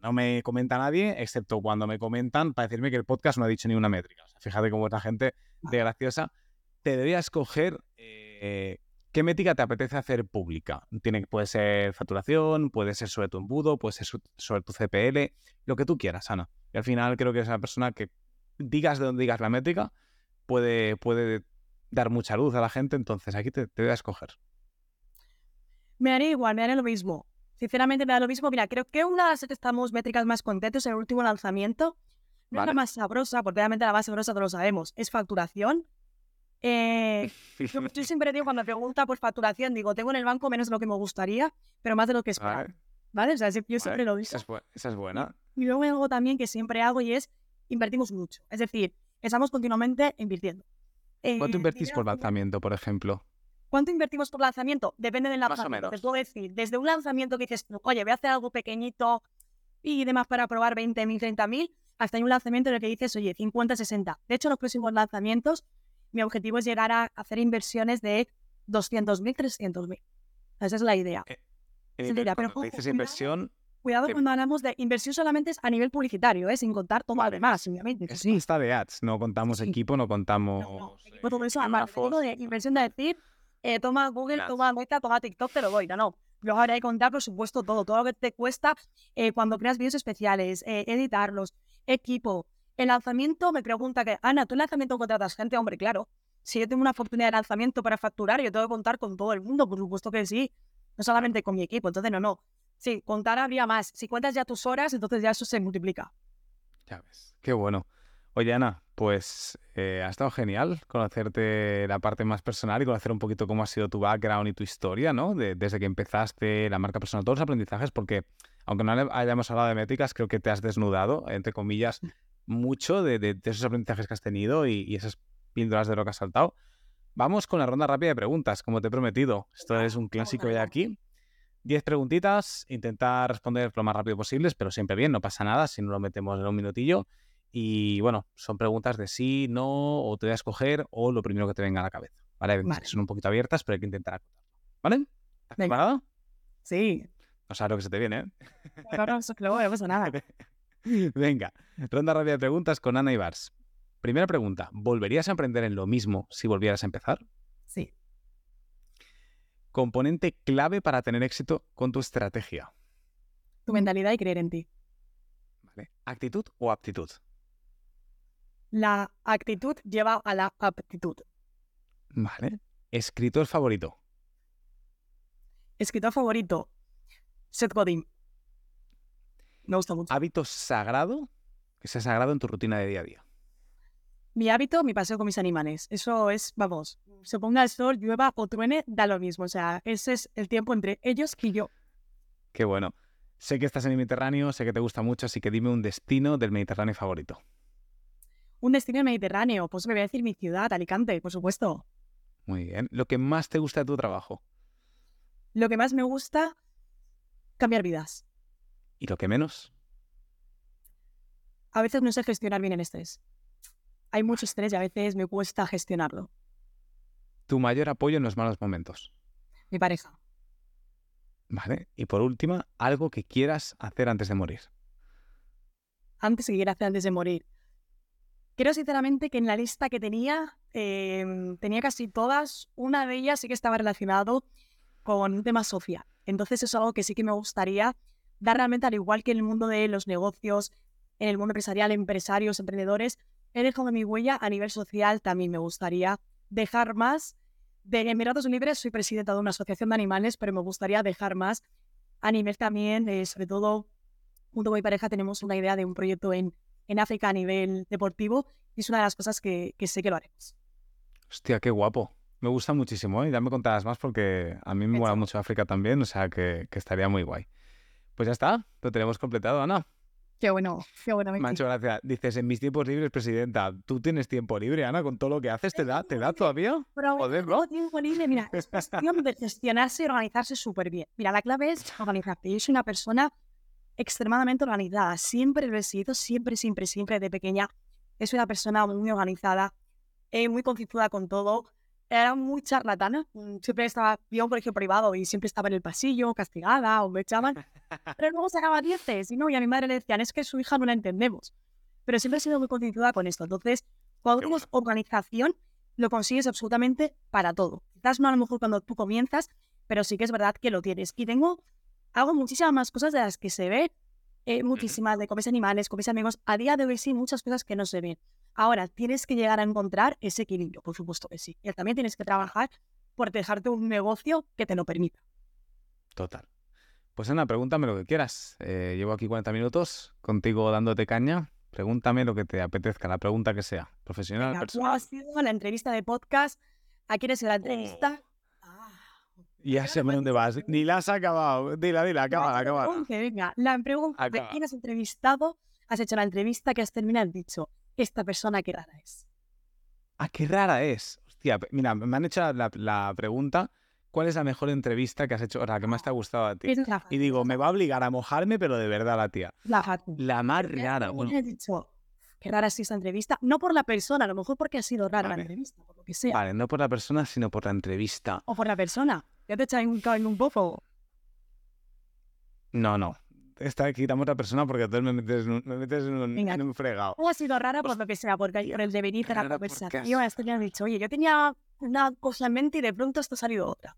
no me comenta nadie, excepto cuando me comentan para decirme que el podcast no ha dicho ni una métrica. O sea, fíjate cómo es la gente de graciosa. Te debería escoger eh, qué métrica te apetece hacer pública. Tiene, puede ser facturación, puede ser sobre tu embudo, puede ser su- sobre tu CPL, lo que tú quieras, Ana. Y al final creo que es una persona que digas de dónde digas la métrica, puede, puede dar mucha luz a la gente, entonces aquí te, te voy a escoger. Me haré igual, me haré lo mismo. Sinceramente me da lo mismo. Mira, creo que una de las que estamos métricas más contentos en el último lanzamiento, no es la más sabrosa, porque obviamente la más sabrosa todos lo sabemos, es facturación. Eh, yo, yo siempre digo cuando me pregunta por facturación, digo, tengo en el banco menos de lo que me gustaría, pero más de lo que esperaba. Vale, ¿Vale? O sea, yo vale, siempre lo digo. Esa es, bu- esa es buena. Y luego hay algo también que siempre hago y es invertimos mucho. Es decir, estamos continuamente invirtiendo. ¿Cuánto Eh, invertís por lanzamiento, por ejemplo? ¿Cuánto invertimos por lanzamiento? Depende del Más o lanzamiento. Te menos. puedo decir, desde un lanzamiento que dices, oye, voy a hacer algo pequeñito y demás para probar 20.000, 30.000, hasta un lanzamiento en el que dices, oye, 50, 60. De hecho, los próximos lanzamientos, mi objetivo es llegar a hacer inversiones de 200.000, 300.000. Esa es la idea. Eh, Sí, mira, pero cuando te ojo, dices cuidado. inversión, Cuidado eh, cuando hablamos de inversión solamente es a nivel publicitario, ¿eh? sin contar todo lo Vale. demás, obviamente. es sí. está de ads, no contamos Sí. equipo, no contamos... No, no, eh, equipo, todo eso, digo de inversión de decir, eh, toma Google, Claro. toma Meta, toma TikTok, te lo doy. No, no. Luego habrá que contar, por supuesto, todo. Todo lo que te cuesta eh, cuando creas vídeos especiales, eh, editarlos, equipo. El lanzamiento me pregunta que, Ana, ¿tú en lanzamiento contratas gente? Hombre, claro. Si yo tengo una oportunidad de lanzamiento para facturar, yo tengo que contar con todo el mundo, por supuesto que sí. No solamente con mi equipo. Entonces, no, no. Sí, contar habría más. Si cuentas ya tus horas, entonces ya eso se multiplica. Ya ves, qué bueno. Oye, Ana, pues eh, ha estado genial conocerte la parte más personal y conocer un poquito cómo ha sido tu background y tu historia, ¿no? De- desde que empezaste la marca personal, todos los aprendizajes, porque aunque no hayamos hablado de métricas, creo que te has desnudado, entre comillas, mucho de, de- de esos aprendizajes que has tenido y, y esas píldoras de lo que has saltado. Vamos con la ronda rápida de preguntas, como te he prometido. Esto es un clásico ya aquí. Diez preguntitas, intentar responder lo más rápido posible, pero siempre bien, no pasa nada si no lo metemos en un minutillo. Y bueno, son preguntas de sí, no, o te voy a escoger, o lo primero que te venga a la cabeza. ¿Vale? Vale. Son un poquito abiertas, pero hay que intentar acotarlo. ¿Vale? ¿Estás? Sí. No sabes lo que se te viene, No, no, eso- luego no pasa nada. Venga, ronda rápida de preguntas con Ana Ibars. Primera pregunta, ¿volverías a emprender en lo mismo si volvieras a empezar? Sí. Componente clave para tener éxito con tu estrategia. Tu mentalidad y creer en ti. ¿Vale? ¿Actitud o aptitud? La actitud lleva a la aptitud. Vale. ¿Escritor favorito? Escritor favorito, Seth Godin. Me gusta mucho. ¿Hábito sagrado? Que sea sagrado en tu rutina de día a día. Mi hábito, mi paseo con mis animales. Eso es, vamos, se ponga el sol, llueva o truene, da lo mismo. O sea, ese es el tiempo entre ellos y yo. Qué bueno. Sé que estás en el Mediterráneo, sé que te gusta mucho, así que dime un destino del Mediterráneo favorito. Un destino mediterráneo, pues me voy a decir mi ciudad, Alicante, por supuesto. Muy bien. ¿Lo que más te gusta de tu trabajo? Lo que más me gusta, cambiar vidas. ¿Y lo que menos? A veces no sé gestionar bien el estrés. Hay mucho estrés y a veces me cuesta gestionarlo. Tu mayor apoyo en los malos momentos. Mi pareja. Vale. Y por última, algo que quieras hacer antes de morir. antes que quiera hacer antes de morir. Creo sinceramente que en la lista que tenía, eh, tenía casi todas, una de ellas sí que estaba relacionado con un tema social. Entonces es algo que sí que me gustaría dar realmente, al igual que en el mundo de los negocios, en el mundo empresarial, empresarios, emprendedores, he dejado mi huella a nivel social. También me gustaría dejar más. De Emiratos Libres soy presidenta de una asociación de animales, pero me gustaría dejar más a nivel también, eh, sobre todo, junto con mi pareja tenemos una idea de un proyecto en, en África a nivel deportivo y es una de las cosas que, que sé que lo haremos. Hostia, qué guapo. Me gusta muchísimo, ¿eh? Ya me contarás más porque a mí me mola mucho África también, o sea que, que estaría muy guay. Pues ya está, lo tenemos completado, Ana. Qué bueno, qué bueno. Muchas gracias. Dices, en mis tiempos libres, presidenta, ¿tú tienes tiempo libre, Ana, con todo lo que haces? ¿Te da, te da todavía? Joder, ¿no? tiempo libre, mira, es cuestión de gestionarse y organizarse súper bien. Mira, la clave es organizarte. Yo soy una persona extremadamente organizada. Siempre lo he sido, siempre, siempre, siempre de pequeña. Soy una persona muy organizada, eh, muy concienzuda con todo. Era muy charlatana. Mm, siempre estaba, a un colegio privado y siempre estaba en el pasillo, castigada o me echaban. Pero luego sacaba dieces y no, y a mi madre le decían, es que su hija no la entendemos. Pero siempre he sido muy concienzuda con esto. Entonces, cuando tenemos organización, lo consigues absolutamente para todo. Quizás no a lo mejor cuando tú comienzas, pero sí que es verdad que lo tienes. Y tengo, hago muchísimas más cosas de las que se ve, eh, muchísimas, de comes animales, comes amigos. A día de hoy sí, muchas cosas que no se ven. Ahora, tienes que llegar a encontrar ese equilibrio, por supuesto que sí. Y también tienes que trabajar por dejarte un negocio que te lo permita. Total. Pues Ana, pregúntame lo que quieras. Eh, llevo aquí 40 minutos contigo dándote caña. Pregúntame lo que te apetezca, la pregunta que sea. Profesional, Venga, personal. has sido la entrevista de podcast. ¿A quién es la entrevista? Ah, Ya sé por dónde vas. Ni la has acabado. Dila, dila, acaba, acaba. Venga, la pregunta de quién has entrevistado, has hecho la entrevista que has terminado, has dicho, esta persona qué rara es. Ah, qué rara es. Hostia, mira, me han hecho la, la pregunta, ¿cuál es la mejor entrevista que has hecho, o la que más te ha gustado a ti? Y digo, me va a obligar a mojarme, pero de verdad la tía. La. La más rara. Bueno, dicho, qué rara es esta entrevista. No por la persona, a lo mejor porque ha sido rara Vale. la entrevista, por lo que sea. vale, no por la persona, sino por la entrevista. O por la persona. Ya te echáis un caben un poco. No, no. Esta quitamos la persona porque entonces me metes en un, me metes en un, Venga. en un fregado. O ha sido rara por lo que sea, porque por el devenir de la porque has- conversación, esto le has dicho, oye, yo tenía una cosa en mente y de pronto esto ha salido otra.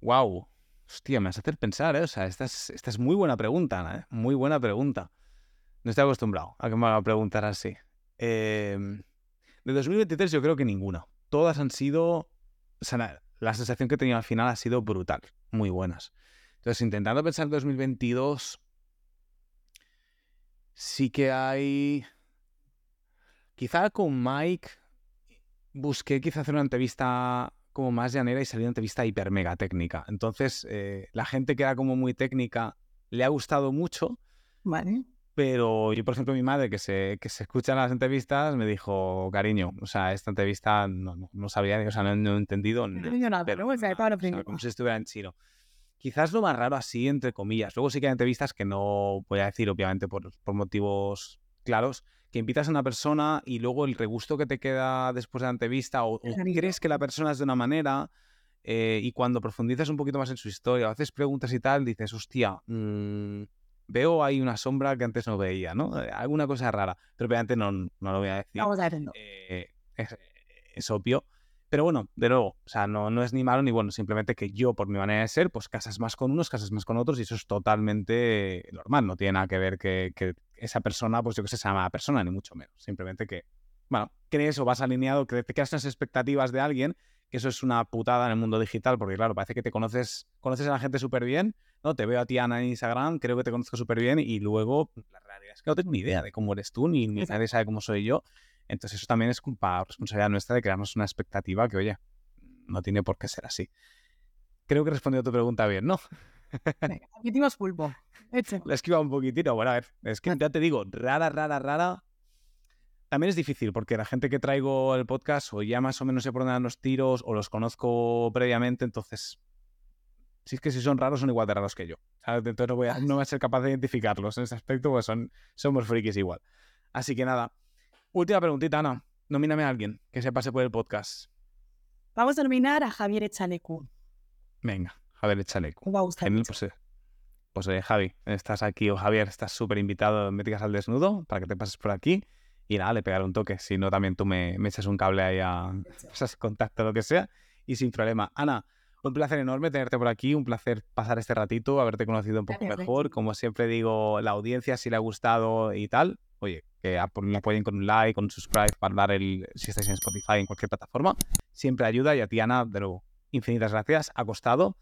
Wow. Hostia, me vas a hacer pensar, ¿eh? O sea, esta es, esta es muy buena pregunta, Ana, ¿eh? Muy buena pregunta. No estoy acostumbrado a que me hagan preguntar así. Eh, de 2023 yo creo que ninguna. Todas han sido... O sea, la, la sensación que he tenido al final ha sido brutal. Muy buenas. Entonces, intentando pensar en 2022, sí que hay... Quizá con Mike busqué quizá hacer una entrevista como más llanera y salió una entrevista hiper mega técnica. Entonces, eh, la gente que era como muy técnica le ha gustado mucho, Vale. pero yo, por ejemplo, mi madre, que se, que se escucha en las entrevistas, me dijo, cariño, o sea, esta entrevista no, no, no sabía, o sea, no, no he entendido No nada. pero. O sea, como si estuviera en chino. Quizás lo más raro así, entre comillas. Luego sí que hay entrevistas que no voy a decir, obviamente, por, por motivos claros, que invitas a una persona y luego el regusto que te queda después de la entrevista o, crees que la persona es de una manera eh, y cuando profundizas un poquito más en su historia o haces preguntas y tal, dices, hostia, mm, veo ahí una sombra que antes no veía, ¿no? Eh, Alguna cosa rara, pero obviamente no, no lo voy a decir Vamos a eh, es, es obvio. Pero bueno, de nuevo, o sea, no, no es ni malo ni bueno, simplemente que yo, por mi manera de ser, pues casas más con unos, casas más con otros, y eso es totalmente normal. No tiene nada que ver que, que esa persona, pues yo que sé, sea mala persona, ni mucho menos. Simplemente que, bueno, crees o vas alineado, que te creas unas expectativas de alguien, que eso es una putada en el mundo digital, porque claro, parece que te conoces, conoces a la gente súper bien, ¿no? Te veo a ti, Ana, en Instagram, creo que te conozco súper bien, y luego la realidad es que no tengo ni idea de cómo eres tú, ni, nadie sabe cómo soy yo. Entonces eso también es culpa, responsabilidad nuestra de crearnos una expectativa que, oye, no tiene por qué ser así. Creo que he respondido a tu pregunta bien, ¿no? Admitimos pulpo. Hecho. La he esquivado un poquitito. Bueno, a ver, es que ya te digo, rara, rara, rara. También es difícil porque la gente que traigo al podcast o ya más o menos sé por dónde dan los tiros o los conozco previamente, entonces, si es que si son raros son igual de raros que yo. ¿sabes? Entonces no voy, a, no voy a ser capaz de identificarlos en ese aspecto, pues son, somos frikis igual. Así que nada, última preguntita, Ana. Nomíname a alguien que se pase por el podcast. Vamos a nominar a Javier Echalecu. Venga, Javier, échale. Me va a gustar Genial, mucho. pues, pues Javi, estás aquí, o Javier, estás súper invitado en Métricas al Desnudo para que te pases por aquí. Y nada, le pegaré un toque. Si no, también tú me, me echas un cable ahí a contacto, lo que sea. Y sin problema. Ana, Un placer enorme tenerte por aquí, un placer pasar este ratito, haberte conocido un poco Gracias, mejor. Como siempre digo, la audiencia, si le ha gustado y tal, oye, que apoyen con un like, con un subscribe, para dar el, si estáis en Spotify, en cualquier plataforma, siempre ayuda. Y a ti, Ana, de nuevo, infinitas gracias. Ha costado,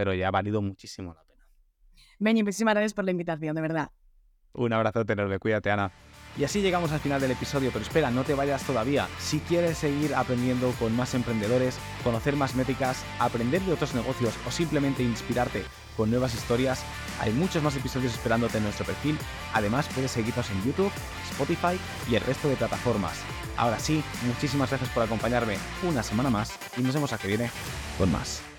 pero ya ha valido muchísimo la pena. Benji, muchísimas gracias por la invitación, de verdad. Un abrazo enorme, cuídate Ana. Y así llegamos al final del episodio, pero espera, no te vayas todavía. Si quieres seguir aprendiendo con más emprendedores, conocer más métricas, aprender de otros negocios o simplemente inspirarte con nuevas historias, hay muchos más episodios esperándote en nuestro perfil. Además, puedes seguirnos en YouTube, Spotify y el resto de plataformas. Ahora sí, muchísimas gracias por acompañarme una semana más y nos vemos a que viene con más.